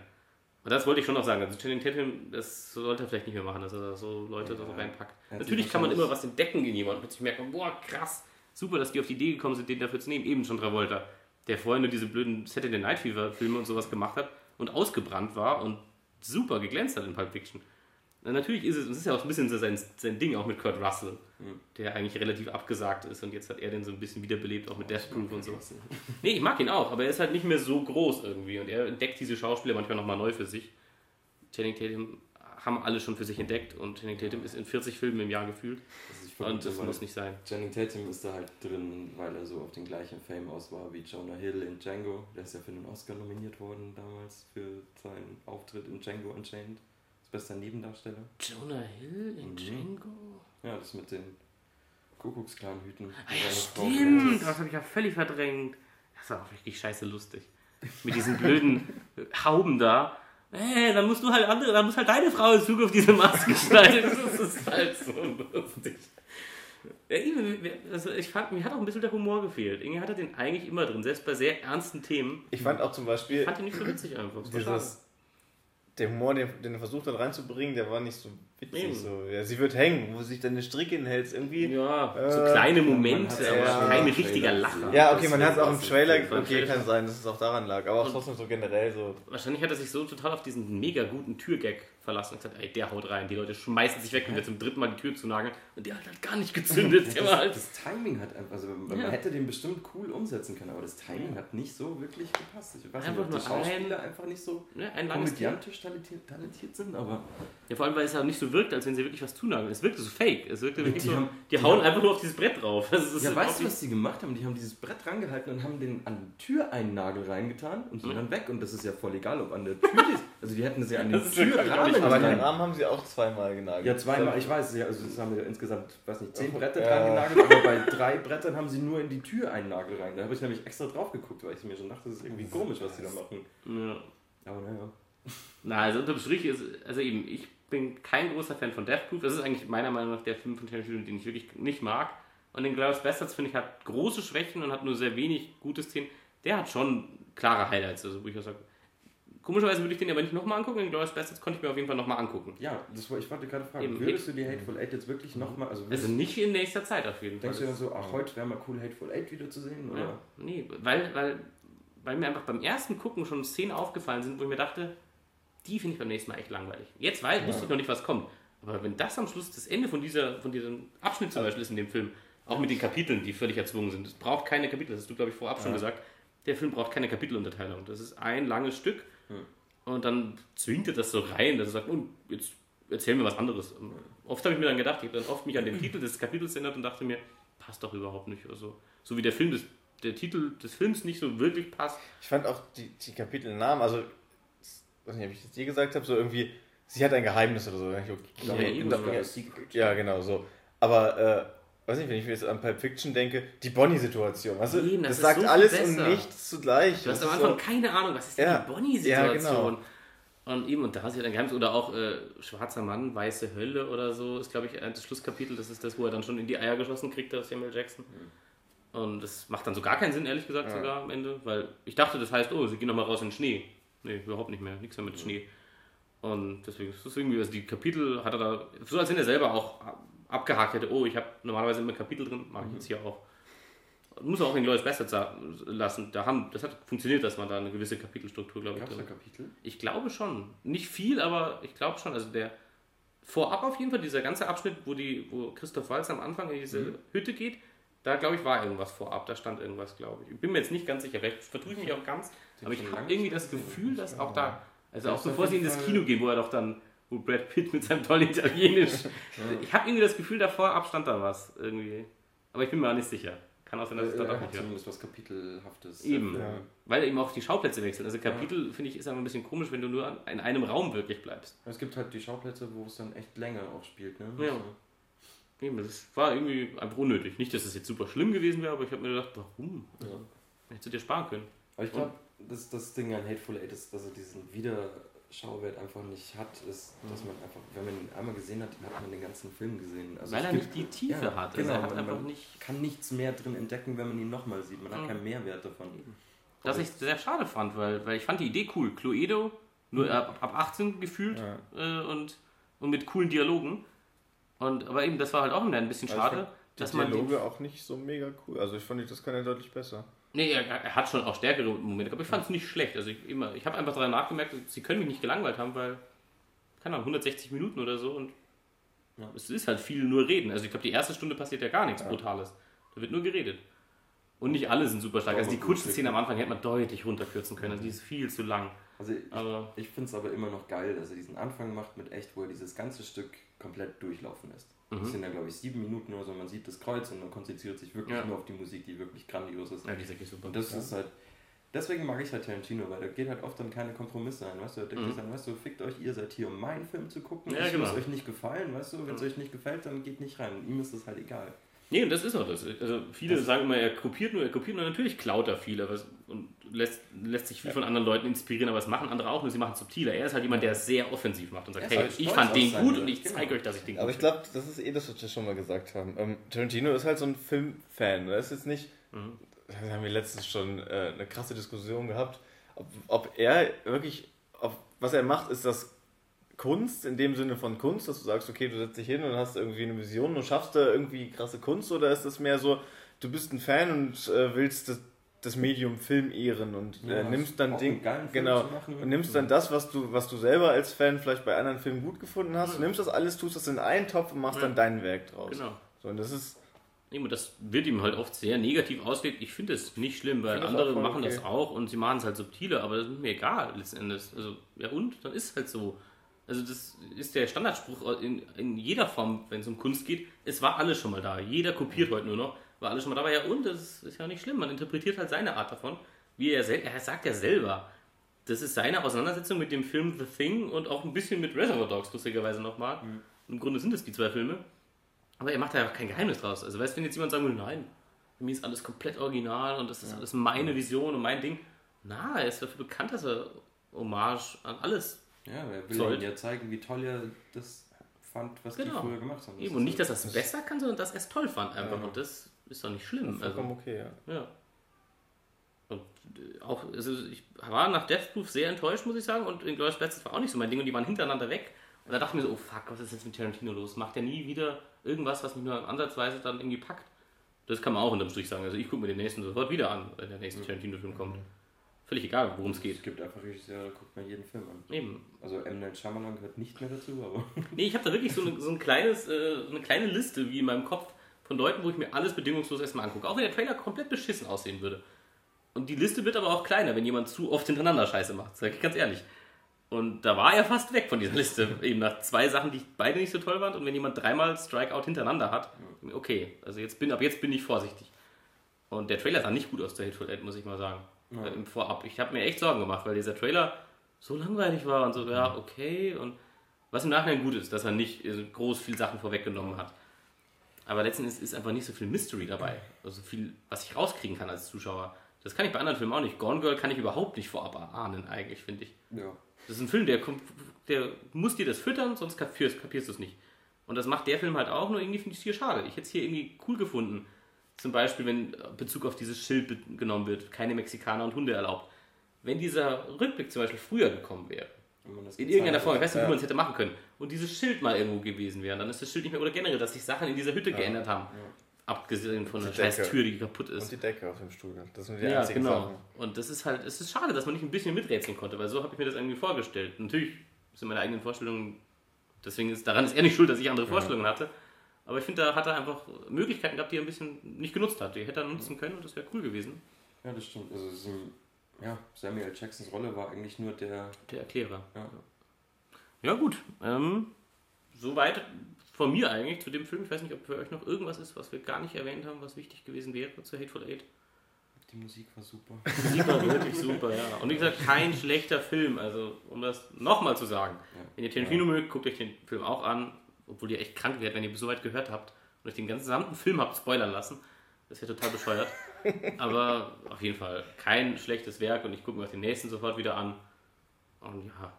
Und das wollte ich schon noch sagen. Also Channing Tatum, das sollte er vielleicht nicht mehr machen, dass er so Leute ja, da so reinpackt. Natürlich kann man immer was entdecken in jemanden und plötzlich merkt boah, krass, super, dass die auf die Idee gekommen sind, den dafür zu nehmen. Eben schon Travolta der vorher nur diese blöden Saturday Night Fever Filme und sowas gemacht hat und ausgebrannt war und super geglänzt hat in Pulp Fiction. Na, natürlich ist es, es ist ja auch ein bisschen so sein, sein Ding, auch mit Kurt Russell, mhm. der eigentlich relativ abgesagt ist und jetzt hat er den so ein bisschen wiederbelebt, auch mit Death Proof und so. Nee, ich mag ihn auch, aber er ist halt nicht mehr so groß irgendwie und er entdeckt diese Schauspieler manchmal nochmal neu für sich. Channing Tatum haben alle schon für sich entdeckt und Channing Tatum ist in 40 Filmen im Jahr gefühlt. Also und das muss nicht sein.
Channing Tatum ist da halt drin, weil er so auf den gleichen Fame aus war wie Jonah Hill in Django. Der ist ja für den Oscar nominiert worden damals für seinen Auftritt in Django Unchained. Als bester Nebendarsteller.
Jonah Hill in mhm. Django?
Ja, das mit den Kuckucksklan-Hüten.
Ah, ja, stimmt! Das habe ich ja völlig verdrängt. Das war auch richtig scheiße lustig. Mit diesen blöden Hauben da Hey, dann musst du halt andere, dann muss halt deine Frau in Zukunft diese Maske schneiden. Das ist halt so lustig. Also ich fand, mir hat auch ein bisschen der Humor gefehlt. Irgendwie hat er den eigentlich immer drin, selbst bei sehr ernsten Themen.
Ich fand auch zum Beispiel. Ich
fand ihn nicht so witzig einfach.
Dieses, der Humor, den, den er versucht hat reinzubringen, der war nicht so witzig. So. Ja, sie wird hängen, wo sich dann eine Stricke hinhält, irgendwie.
Ja, äh, so kleine Momente, aber ja, kein richtiger Lacher.
Ja, okay, man hat es auch im Trailer, okay, kann sein, dass es auch daran lag, aber auch trotzdem so generell so.
Wahrscheinlich hat er sich so total auf diesen mega guten Türgag verlassen und gesagt, ey, der haut rein. Die Leute schmeißen sich weg, wenn wir zum dritten Mal die Tür zunageln. Und der hat halt gar nicht gezündet.
das, halt das, Timing hat einfach, also man ja. hätte den bestimmt cool umsetzen können, aber das Timing hat nicht so wirklich gepasst. Ich weiß einfach nicht, ob die Schauspieler ein, einfach nicht so
ja, ein
komödiantisch talentiert, talentiert, sind, aber...
Ja, vor allem, weil es halt nicht so wirkt, als wenn sie wirklich was zunageln. Es wirkte so fake. Es wirkte wirklich die so, haben, die, die hauen haben, einfach nur auf dieses Brett drauf.
ja, weißt du, was die gemacht haben? Die haben dieses Brett rangehalten und haben den an die Tür einen Nagel reingetan und sind mhm. dann weg. Und das ist ja voll egal, ob an der Tür ist. Also die hätten das ja an den Türrahmen
Aber den Rahmen haben sie auch zweimal genagelt.
Ja, zweimal, ich weiß, ja, also das haben wir insgesamt, weiß nicht, zehn Bretter dran genagelt, aber bei drei Brettern haben sie nur in die Tür einen Nagel rein. Da habe ich nämlich extra drauf geguckt, weil ich mir schon dachte, das ist irgendwie komisch, was die da machen. Ja. Aber naja.
Na, also unterm Strich ist, also eben, ich bin kein großer Fan von Death Proof. Das ist eigentlich meiner Meinung nach der Film von Tarantino, den ich wirklich nicht mag. Und den Glorious Bastards, finde ich, hat große Schwächen und hat nur sehr wenig gute Szenen. Der hat schon klare Highlights, also wo ich auch sage, Komischerweise würde ich den aber nicht nochmal angucken. Den Glorious Bastards konnte ich mir auf jeden Fall nochmal angucken.
Ja, das war, ich wollte gerade fragen, Eben. würdest du die Hateful Eight jetzt wirklich nochmal...
Also, also nicht in nächster Zeit auf jeden
Fall. Denkst du dann so, ach, heute wäre mal cool, Hateful Eight wieder zu sehen? Oder? Ja,
nee, weil, weil, weil mir einfach beim ersten Gucken schon Szenen aufgefallen sind, wo ich mir dachte, die finde ich beim nächsten Mal echt langweilig. Jetzt weiß, ja. wusste ich noch nicht, was kommt. Aber wenn das am Schluss das Ende von, dieser, von diesem Abschnitt zum Beispiel ist in dem Film, auch mit den Kapiteln, die völlig erzwungen sind, es braucht keine Kapitel, das hast du, glaube ich, vorab ja. schon gesagt, der Film braucht keine Kapitelunterteilung. Das ist ein langes Stück. Hm und dann zwingt er das so rein, dass er sagt, und jetzt erzähl mir was anderes. Und oft habe ich mir dann gedacht, ich habe dann oft mich an den Titel des Kapitels erinnert und dachte mir, passt doch überhaupt nicht. Also, so wie der Film des, der Titel des Films nicht so wirklich passt.
Ich fand auch die, die Kapitelnamen, also, weiß nicht, ob ich das dir gesagt habe, so irgendwie, sie hat ein Geheimnis oder so. Ich glaube, ja, ja, genau, so. Aber, äh, weiß nicht, wenn ich mir jetzt an Pulp Fiction denke, die Bonnie-Situation. Eben, das, das sagt so alles besser. und nichts zugleich.
Du hast am Anfang so. keine Ahnung, was ist denn ja. die Bonnie-Situation? Ja, genau. Und eben, und da hast du ja dann Geheimnis, oder auch äh, Schwarzer Mann, Weiße Hölle oder so, ist glaube ich ein Schlusskapitel, das ist das, wo er dann schon in die Eier geschossen kriegt, der Samuel Jackson. Mhm. Und das macht dann so gar keinen Sinn, ehrlich gesagt, ja. sogar am Ende, weil ich dachte, das heißt, oh, sie gehen nochmal raus in den Schnee. Nee, überhaupt nicht mehr, nichts mehr mit mhm. Schnee. Und deswegen ist das irgendwie, also die Kapitel hat er da, so als wenn er selber auch abgehakt hätte, oh, ich habe normalerweise immer Kapitel drin, mache ich jetzt hier auch. Muss auch in Lois Bastards lassen. Da haben, das hat funktioniert, dass man da eine gewisse Kapitelstruktur, glaube ich,
drin Kapitel?
Ich glaube schon. Nicht viel, aber ich glaube schon. Also der vorab auf jeden Fall, dieser ganze Abschnitt, wo, die, wo Christoph Walz am Anfang in diese mhm. Hütte geht, da glaube ich war irgendwas vorab, da stand irgendwas, glaube ich. Ich bin mir jetzt nicht ganz sicher, vielleicht vertue ich mich auch ganz, Den aber ich habe irgendwie das Gefühl, dass auch da, also auch bevor sie in das Kino gehen, wo er doch dann wo Brad Pitt mit seinem tollen Italienisch. ich habe irgendwie das Gefühl, davor abstand da was irgendwie. Aber ich bin mir auch nicht sicher. Kann auch sein, dass es da
doch nicht zumindest was Kapitelhaftes.
Eben. Ja. Weil er eben auch die Schauplätze wechselt. Also Kapitel, ja. finde ich, ist einfach ein bisschen komisch, wenn du nur in einem Raum wirklich bleibst.
Es gibt halt die Schauplätze, wo es dann echt länger auch spielt, ne?
Ja. Also. Eben, das war irgendwie einfach unnötig. Nicht, dass es jetzt super schlimm gewesen wäre, aber ich habe mir gedacht, warum? Also, Hättest du dir sparen können.
Aber ich glaube, das, das Ding an Hateful Eight ist, dass er diesen wieder Schauwert einfach nicht hat, ist, dass man einfach, wenn man ihn einmal gesehen hat, dann hat man den ganzen Film gesehen.
Also Weil er gibt, nicht die Tiefe ja, hat.
Also genau, also hat man nicht kann nichts mehr drin entdecken, wenn man ihn nochmal sieht. Man hat mhm. keinen Mehrwert davon.
Was ich sehr schade fand, weil, weil ich fand die Idee cool. Cluedo, nur mhm. ab, ab 18 gefühlt ja. äh, und, und mit coolen Dialogen. Und, aber eben, das war halt auch ein bisschen schade.
dass man Dialoge auch nicht so mega cool. Also ich fand das kann er deutlich besser.
Nee, er, er, hat schon auch stärkere Momente, aber ich fand es nicht schlecht. Also ich, ich habe einfach daran nachgemerkt, sie können mich nicht gelangweilt haben, weil, keine Ahnung, 160 Minuten oder so und ja, es ist halt viel nur reden. Also ich glaube, die erste Stunde passiert ja gar nichts ja. Brutales. Da wird nur geredet. Und nicht alle sind super stark. Also die Kutschenszene am Anfang hätte man deutlich runterkürzen können. Also die ist viel zu lang.
Also ich, aber ich finde es aber immer noch geil, dass er diesen Anfang macht mit echt, wo er dieses ganze Stück komplett durchlaufen lässt. Mhm. Das sind ja, glaube ich, sieben Minuten oder so. Man sieht das Kreuz und man konzentriert sich wirklich ja. nur auf die Musik, die wirklich grandios ist.
Ja, die ist wirklich super.
Und das ja. ist halt. Deswegen mag ich halt Tarantino, weil da geht halt oft dann keine Kompromisse ein, weißt du? Da denkt mhm. dann, weißt du, fickt euch, ihr seid hier, um meinen Film zu gucken. Ja, es genau. muss euch nicht gefallen, weißt du? Wenn es mhm. euch nicht gefällt, dann geht nicht rein. Und ihm ist das halt egal.
Nee, und das ist auch das. Also viele das sagen immer, er kopiert nur, er kopiert nur. Natürlich klaut er viel aber, und lässt, lässt sich viel ja. von anderen Leuten inspirieren, aber es machen andere auch nur, sie machen subtiler. Er ist halt jemand, der es sehr offensiv macht und sagt, hey, halt ich fand den gut und ich zeige genau. euch, dass ich den
gut Aber ich glaube, das ist eh das, was wir schon mal gesagt haben. Ähm, Tarantino ist halt so ein Filmfan. Er ist jetzt nicht, mhm. da haben wir letztens schon äh, eine krasse Diskussion gehabt, ob, ob er wirklich, ob, was er macht, ist das Kunst in dem Sinne von Kunst, dass du sagst, okay, du setzt dich hin und hast irgendwie eine Vision und schaffst da irgendwie krasse Kunst oder ist das mehr so, du bist ein Fan und äh, willst das, das, Medium Film ehren und äh, ja, nimmst dann Ding, genau und nimmst dann das, was du was du selber als Fan vielleicht bei anderen Filmen gut gefunden hast, ja. nimmst das alles, tust das in einen Topf und machst ja. dann dein Werk draus. Genau. So und das ist
das wird ihm halt oft sehr negativ ausgelegt. Ich finde es nicht schlimm, weil andere machen okay. das auch und sie machen es halt subtiler, aber das ist mir egal letzten Endes. Also, ja und? Dann ist es halt so. Also das ist der Standardspruch in, in jeder Form, wenn es um Kunst geht. Es war alles schon mal da. Jeder kopiert heute nur noch. War alles schon mal da. Aber ja und, das ist ja nicht schlimm. Man interpretiert halt seine Art davon. Wie er, er sagt ja selber, das ist seine Auseinandersetzung mit dem Film The Thing und auch ein bisschen mit Reservoir Dogs, lustigerweise nochmal. Mhm. Im Grunde sind es die zwei Filme. Aber er macht da ja kein Geheimnis draus. Also weißt du, wenn jetzt jemand sagen würde, nein, für mich ist alles komplett original und das ist ja. alles meine Vision und mein Ding. Na, er ist dafür bekannt, dass er Hommage an alles
ja, er will Ihnen ja zeigen, wie toll er das fand, was genau. die früher gemacht haben.
Eben, und nicht, dass er es besser kann, sondern dass er es toll fand einfach. Ja. Und das ist doch nicht schlimm.
Das also, okay, ja.
ja. Und äh, auch, also ich war nach Death Proof sehr enttäuscht, muss ich sagen. Und in Glorious Bastards war auch nicht so mein Ding. Und die waren hintereinander weg. Und da dachte ich mir so, oh fuck, was ist jetzt mit Tarantino los? Macht er nie wieder irgendwas, was mich nur ansatzweise dann irgendwie packt? Das kann man auch unterm Strich sagen. Also ich gucke mir den nächsten sofort wieder an, wenn der nächste Tarantino-Film kommt. Völlig egal, worum es geht.
Es gibt einfach Regisseure, guckt man jeden Film an.
Eben.
Also M. Night Shyamalan gehört nicht mehr dazu, aber...
nee, ich habe da wirklich so, eine, so ein kleines, äh, eine kleine Liste wie in meinem Kopf von Leuten, wo ich mir alles bedingungslos erstmal angucke. Auch wenn der Trailer komplett beschissen aussehen würde. Und die Liste wird aber auch kleiner, wenn jemand zu oft hintereinander Scheiße macht, sag ich ganz ehrlich. Und da war er fast weg von dieser Liste. Eben nach zwei Sachen, die beide nicht so toll waren. Und wenn jemand dreimal Strikeout hintereinander hat, okay, also jetzt bin, ab jetzt bin ich vorsichtig. Und der Trailer sah nicht gut aus, der Hateful Eight, muss ich mal sagen. Ja. Im Vorab. Ich habe mir echt Sorgen gemacht, weil dieser Trailer so langweilig war und so, ja, okay. Und was im Nachhinein gut ist, dass er nicht groß viel Sachen vorweggenommen hat. Aber letztendlich ist einfach nicht so viel Mystery dabei. Also viel, was ich rauskriegen kann als Zuschauer. Das kann ich bei anderen Filmen auch nicht. Gone Girl kann ich überhaupt nicht vorab ahnen, eigentlich, finde ich.
Ja.
Das ist ein Film, der, kommt, der muss dir das füttern, sonst kapierst, kapierst du es nicht. Und das macht der Film halt auch, nur irgendwie finde ich es hier schade. Ich hätte es hier irgendwie cool gefunden. Zum Beispiel, wenn Bezug auf dieses Schild genommen wird, keine Mexikaner und Hunde erlaubt. Wenn dieser Rückblick zum Beispiel früher gekommen wäre, in irgendeiner Form, ich weiß nicht, wie man es hätte machen können, und dieses Schild mal irgendwo gewesen wäre, dann ist das Schild nicht mehr, oder generell, dass sich Sachen in dieser Hütte ja. geändert haben. Ja. Abgesehen von der scheiß Tür, die kaputt ist.
Und die Decke auf dem Stuhl.
Das sind die ja, genau. Sachen. Und das ist halt, es ist schade, dass man nicht ein bisschen miträtseln konnte, weil so habe ich mir das irgendwie vorgestellt. Natürlich sind meine eigenen Vorstellungen, deswegen ist daran ist er nicht schuld, dass ich andere Vorstellungen hatte. Aber ich finde, da hat er einfach Möglichkeiten gehabt, die er ein bisschen nicht genutzt hat. Die hätte er nutzen können und das wäre cool gewesen.
Ja, das stimmt. Also so, ja, Samuel Jacksons Rolle war eigentlich nur der...
Der Erklärer.
Ja,
ja gut. Ähm, soweit von mir eigentlich zu dem Film. Ich weiß nicht, ob für euch noch irgendwas ist, was wir gar nicht erwähnt haben, was wichtig gewesen wäre zu Hateful Eight.
Die Musik war super.
Die Musik war wirklich super, ja. Und wie gesagt, kein schlechter Film. Also, um das nochmal zu sagen. Ja. Wenn ihr Tarantino ja. mögt, guckt euch den Film auch an. Obwohl ihr echt krank werdet, wenn ihr so weit gehört habt und euch den ganzen gesamten Film habt spoilern lassen. Das wäre total bescheuert. Aber auf jeden Fall kein schlechtes Werk und ich gucke mir auch den nächsten sofort wieder an. Und ja.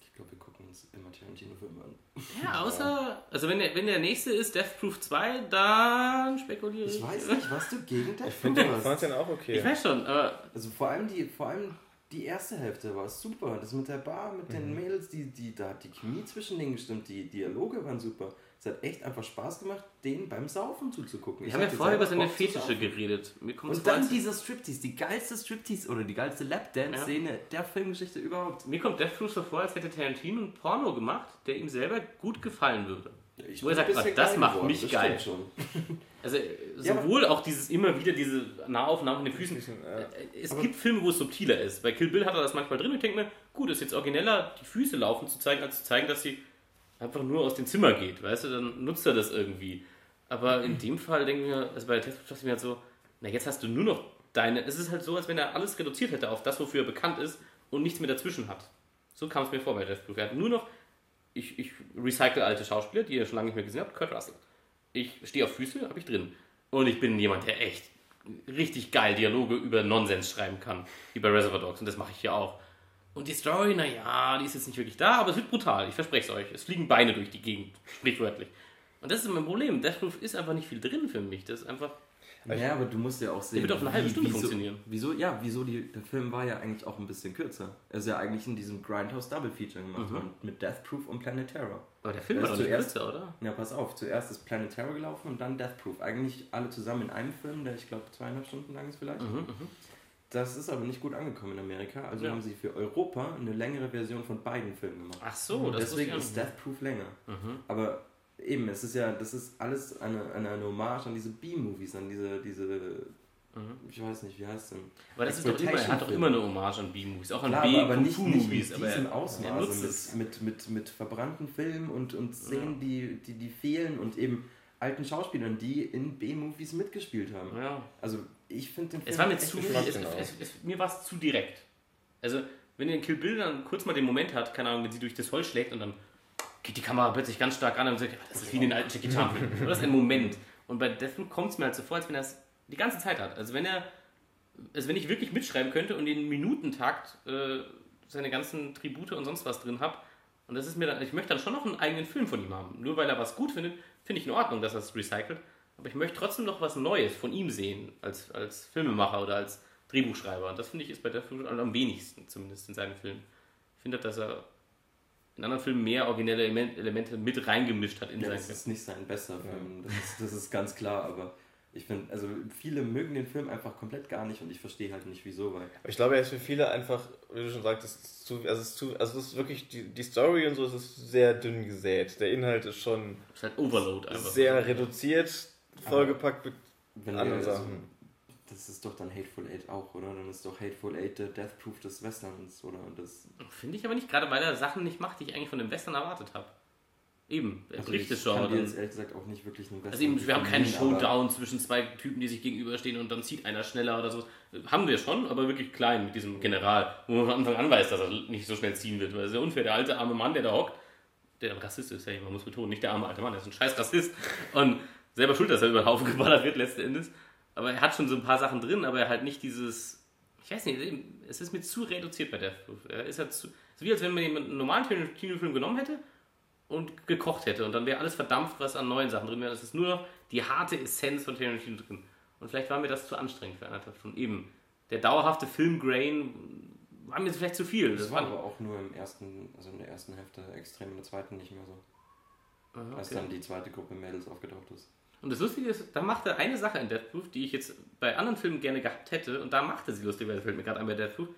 Ich glaube, wir gucken uns immer Tarantino-Filme an.
Ja, außer, also wenn der, wenn der nächste ist Death Proof 2, dann spekuliere
ich. Ich weiß nicht, was du gegen
Death Proof Ich finde den auch okay.
Ich weiß schon, aber.
Also vor allem die, vor allem die erste Hälfte war super. Das mit der Bar, mit mhm. den Mädels, die, die, da hat die Chemie zwischen denen gestimmt, die Dialoge waren super. Es hat echt einfach Spaß gemacht, denen beim Saufen zuzugucken.
Wir haben ja vorher über seine Fetische geredet.
Und dann dieser Striptease, die geilste Striptease oder die geilste Lapdance-Szene ja. der Filmgeschichte überhaupt.
Mir kommt Death Proof so vor, als hätte Tarantino ein Porno gemacht, der ihm selber gut gefallen würde. Ich Wo er sagt, oh, das macht mich das geil. Also sowohl ja, auch dieses immer wieder diese Nahaufnahmen mit den Füßen. Bisschen, äh, es gibt Filme, wo es subtiler ist. Bei Kill Bill hat er das manchmal drin. Ich denke mir, gut, ist jetzt origineller, die Füße laufen zu zeigen, als zu zeigen, dass sie einfach nur aus dem Zimmer geht. Weißt du, dann nutzt er das irgendwie. Aber in dem Fall denke ich mir, also bei der Testprüfung dachte ich mir halt so, na jetzt hast du nur noch deine. Es ist halt so, als wenn er alles reduziert hätte auf das, wofür er bekannt ist und nichts mehr dazwischen hat. So kam es mir vor bei der Testprüfung. Er hat nur noch, ich, ich recycle alte Schauspieler, die ihr schon lange nicht mehr gesehen habt, Kurt Russell. Ich stehe auf Füße, habe ich drin. Und ich bin jemand, der echt richtig geil Dialoge über Nonsens schreiben kann, wie bei Reservoir Dogs. Und das mache ich hier auch. Und die Story, naja, die ist jetzt nicht wirklich da, aber es wird brutal, ich verspreche es euch. Es fliegen Beine durch die Gegend, sprichwörtlich. Und das ist mein Problem. Death Proof ist einfach nicht viel drin für mich. Das ist einfach.
Ja, aber du musst ja auch sehen.
Der wird auf eine halbe Stunde
wieso,
funktionieren.
Wieso, ja, wieso die, der Film war ja eigentlich auch ein bisschen kürzer. Er ist ja eigentlich in diesem Grindhouse Double Feature gemacht mhm. worden. Mit Death Proof und Planet Terror.
Aber der Film war doch zuerst, kürzer, oder?
Ja, pass auf. Zuerst ist Planet Terror gelaufen und dann Death Proof. Eigentlich alle zusammen in einem Film, der ich glaube zweieinhalb Stunden lang ist vielleicht. Mhm, mhm. Das ist aber nicht gut angekommen in Amerika, also ja. haben sie für Europa eine längere Version von beiden Filmen gemacht.
Ach so,
das Deswegen ist Death Proof länger. Mhm. Aber eben, es ist ja, das ist alles eine, eine, eine Hommage an diese B-Movies, an diese, diese mhm. ich weiß nicht, wie heißt es denn?
Aber das ist doch immer, er hat doch immer eine Hommage an B-Movies, auch an
B-Movies. Aber nicht in Ausmaße mit, mit, mit, mit verbrannten Filmen und, und Szenen, ja. die, die, die fehlen und eben alten Schauspielern, die in B-Movies mitgespielt haben.
Ja.
Also ich finde den
Film. Es war mir zu. Es, es, es, mir war es zu direkt. Also, wenn ihr in Kill Bill dann kurz mal den Moment hat, keine Ahnung, wenn sie durch das Holz schlägt und dann geht die Kamera plötzlich ganz stark an und sagt, das ist wie in den alten Jackie Chan Filmen. Das ist ein Moment. Und bei Deathloop kommt es mir halt so vor, als wenn er es die ganze Zeit hat. Also wenn er, also wenn ich wirklich mitschreiben könnte und den Minutentakt äh, seine ganzen Tribute und sonst was drin habe Und das ist mir dann, ich möchte dann schon noch einen eigenen Film von ihm haben. Nur weil er was gut findet, finde ich in Ordnung, dass er es recycelt. Aber ich möchte trotzdem noch was Neues von ihm sehen, als, als Filmemacher oder als Drehbuchschreiber. Und das finde ich ist bei der Film am wenigsten, zumindest in seinen Filmen. Ich finde, dass er in anderen Filmen mehr originelle Elemente mit reingemischt hat in
ja, seinen Film. Das ist nicht sein bester Film, das ist, das ist ganz klar, aber ich finde, also viele mögen den Film einfach komplett gar nicht und ich verstehe halt nicht wieso, weil.
Ich glaube, er ist für viele einfach, wie du schon sagst, zu, also es ist zu, also es ist wirklich die, die Story und so, es ist sehr dünn gesät. Der Inhalt ist schon.
Ist halt Overload
einfach. Sehr reduziert, vollgepackt mit anderen Sachen.
Das ist doch dann Hateful Eight auch, oder? Dann ist doch Hateful Eight der Death Proof des Westerns, oder? Das
Finde ich aber nicht, gerade weil er Sachen nicht macht, die ich eigentlich von dem Western erwartet habe. Eben,
er also bricht es schon. Ich kann jetzt ehrlich gesagt auch nicht wirklich einen
Also eben, wir haben keinen Showdown zwischen zwei Typen, die sich gegenüberstehen und dann zieht einer schneller oder so. Haben wir schon, aber wirklich klein mit diesem General, wo man von Anfang an weiß, dass er nicht so schnell ziehen wird. Weil es ist ja unfair, der alte arme Mann, der da hockt, der Rassist ist, ja, man muss betonen, nicht der arme alte Mann, der ist ein scheiß Rassist und selber schuld, dass er über den Haufen geballert wird letzten Endes. Aber er hat schon so ein paar Sachen drin, aber er hat nicht dieses, ich weiß nicht, es ist mir zu reduziert bei Death Proof. Er ist halt zu, so wie als wenn man einen normalen Kinofilm genommen hätte und gekocht hätte und dann wäre alles verdampft, was an neuen Sachen drin wäre. Das ist nur noch die harte Essenz von Tarantino drin. Und vielleicht war mir das zu anstrengend für anderthalb Stunden. Eben, der dauerhafte Filmgrain war mir vielleicht zu viel.
Das, das war aber auch nur im ersten, also in der ersten Hälfte extrem, in der zweiten nicht mehr so. Aha, okay. Als dann die zweite Gruppe Mädels aufgetaucht ist.
Und das Lustige ist, da macht er eine Sache in Death Proof, die ich jetzt bei anderen Filmen gerne gehabt hätte, und da macht er sie lustig, weil das fällt mir gerade an bei Death Proof.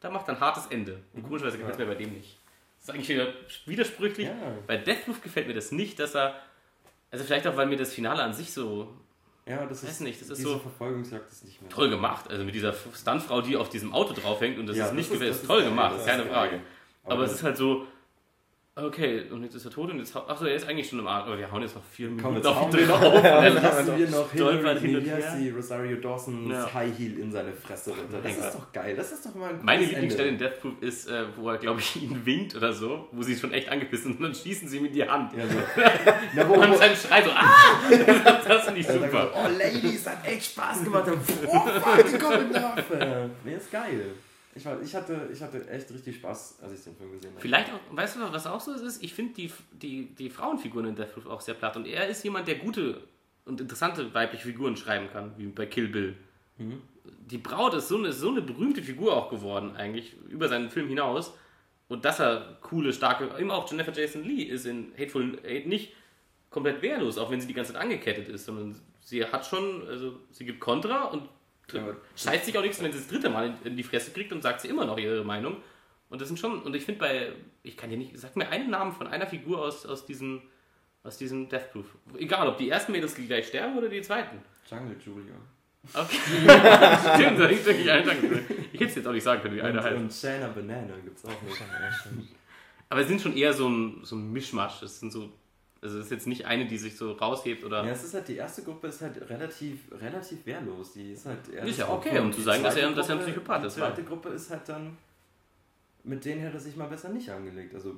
Da macht er ein hartes Ende. Und mhm. komischerweise gefällt ja. mir bei dem nicht. Das ist eigentlich wieder widersprüchlich. Ja. Bei Deathproof gefällt mir das nicht, dass er. Also vielleicht auch, weil mir das Finale an sich so.
Ja, das ist, nicht, das ist so Verfolgungsjagd ist nicht mehr.
Toll gemacht. Also mit dieser Stuntfrau, die auf diesem Auto draufhängt und das ja, ist nicht gefällt, ist, ist toll gemacht, keine Frage. Aber, Aber es ist halt so, Okay, und jetzt ist er tot und jetzt. Achso, er ist eigentlich schon im Arsch. Aber wir hauen jetzt noch vier Minuten Komm, auf
den drauf. Dann lassen wir noch Hillary, wie Rosario Dawsons ja. High Heel in seine Fresse runter. Das ist doch geil. Das ist doch mal ein
Meine Lieblingsstelle in Death Proof ist, äh, wo er, glaube ich, ihn winkt oder so, wo sie schon echt angepisst sind und dann schießen sie ihm in die Hand. Ja, so. Na, wo, und sein Schrei so, ah! das finde ich super.
oh, Ladies, hat echt Spaß gemacht. Oh, fuck, die kommen nach. Nee, ist geil. Ich, war, ich, hatte, ich hatte echt richtig Spaß, als ich den Film gesehen habe.
Vielleicht auch, weißt du, was auch so ist? Ich finde die, die, die Frauenfiguren in Death Proof auch sehr platt. Und er ist jemand, der gute und interessante weibliche Figuren schreiben kann, wie bei Kill Bill. Mhm. Die Braut ist so, eine, so eine berühmte Figur auch geworden, eigentlich, über seinen Film hinaus. Und dass er coole, starke, immer auch Jennifer Jason Lee ist in Hateful Eight nicht komplett wehrlos, auch wenn sie die ganze Zeit angekettet ist, sondern sie hat schon, also sie gibt Kontra und scheißt sich auch nichts, wenn sie das dritte Mal in, die Fresse kriegt und sagt sie immer noch ihre Meinung. Und das sind schon, und ich finde bei, ich kann dir nicht, sag mir einen Namen von einer Figur aus, aus diesem, aus diesem Death Proof. Egal, ob die ersten Mädels gleich sterben oder die zweiten.
Jungle Julia.
Okay. Stimmt, da ist wirklich eine Jungle Ich hätte es jetzt auch nicht sagen können, wie eine heißt. Und
Shana Banana gibt es auch noch.
Aber es sind schon eher so ein, so ein Mischmasch. Es sind so also es ist jetzt nicht eine, die sich so raushebt oder.
Ja, es ist halt die erste Gruppe ist halt relativ, relativ wehrlos. Die ist halt
ist ja okay, um zu sagen, dass er, dass er ein Psychopath ist.
Die zweite ja. Gruppe ist halt dann. Mit denen hätte er sich mal besser nicht angelegt. Also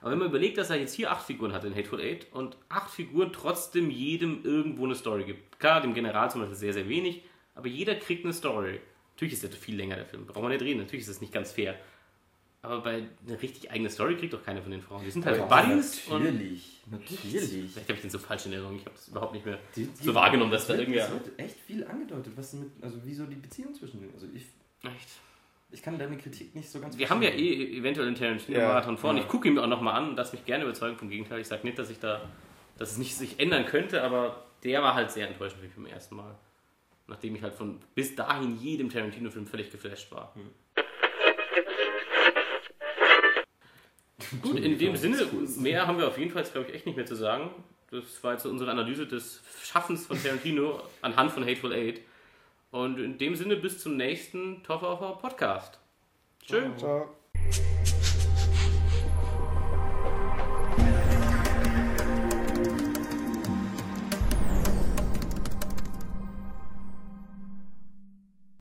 aber wenn man überlegt, dass er jetzt hier acht Figuren hat in Hateful Eight und acht Figuren trotzdem jedem irgendwo eine Story gibt. Klar, dem General zum Beispiel sehr, sehr wenig, aber jeder kriegt eine Story. Natürlich ist der viel länger, der Film. Braucht man nicht reden. Natürlich ist das nicht ganz fair. Aber bei eine richtig eigene Story kriegt doch keine von den Frauen. Die sind halt Buddies.
Natürlich, natürlich.
Vielleicht habe ich den so falsch in Erinnerung. Ich habe das überhaupt nicht mehr die, die, so wahrgenommen, dass da irgendwie. Es
wird echt viel angedeutet, was mit, also wieso die Beziehung zwischen denen. Also ich. Echt? Ich kann deine Kritik nicht so ganz
Wir haben ja eh eventuell einen Tarantino-Marathon ja, vor und ja. ich gucke ihn mir auch nochmal an und lass mich gerne überzeugen vom Gegenteil. Ich sage nicht, dass ich da, dass es nicht sich ändern könnte, aber der war halt sehr enttäuschend für mich beim ersten Mal. Nachdem ich halt von bis dahin jedem Tarantino-Film völlig geflasht war. Hm. Gut, in dem Sinne, mehr haben wir auf jeden Fall, glaube ich, echt nicht mehr zu sagen. Das war jetzt unsere Analyse des Schaffens von Tarantino anhand von Hateful Eight. Und in dem Sinne bis zum nächsten Top of Our Podcast. Tschö. Ciao. Ciao.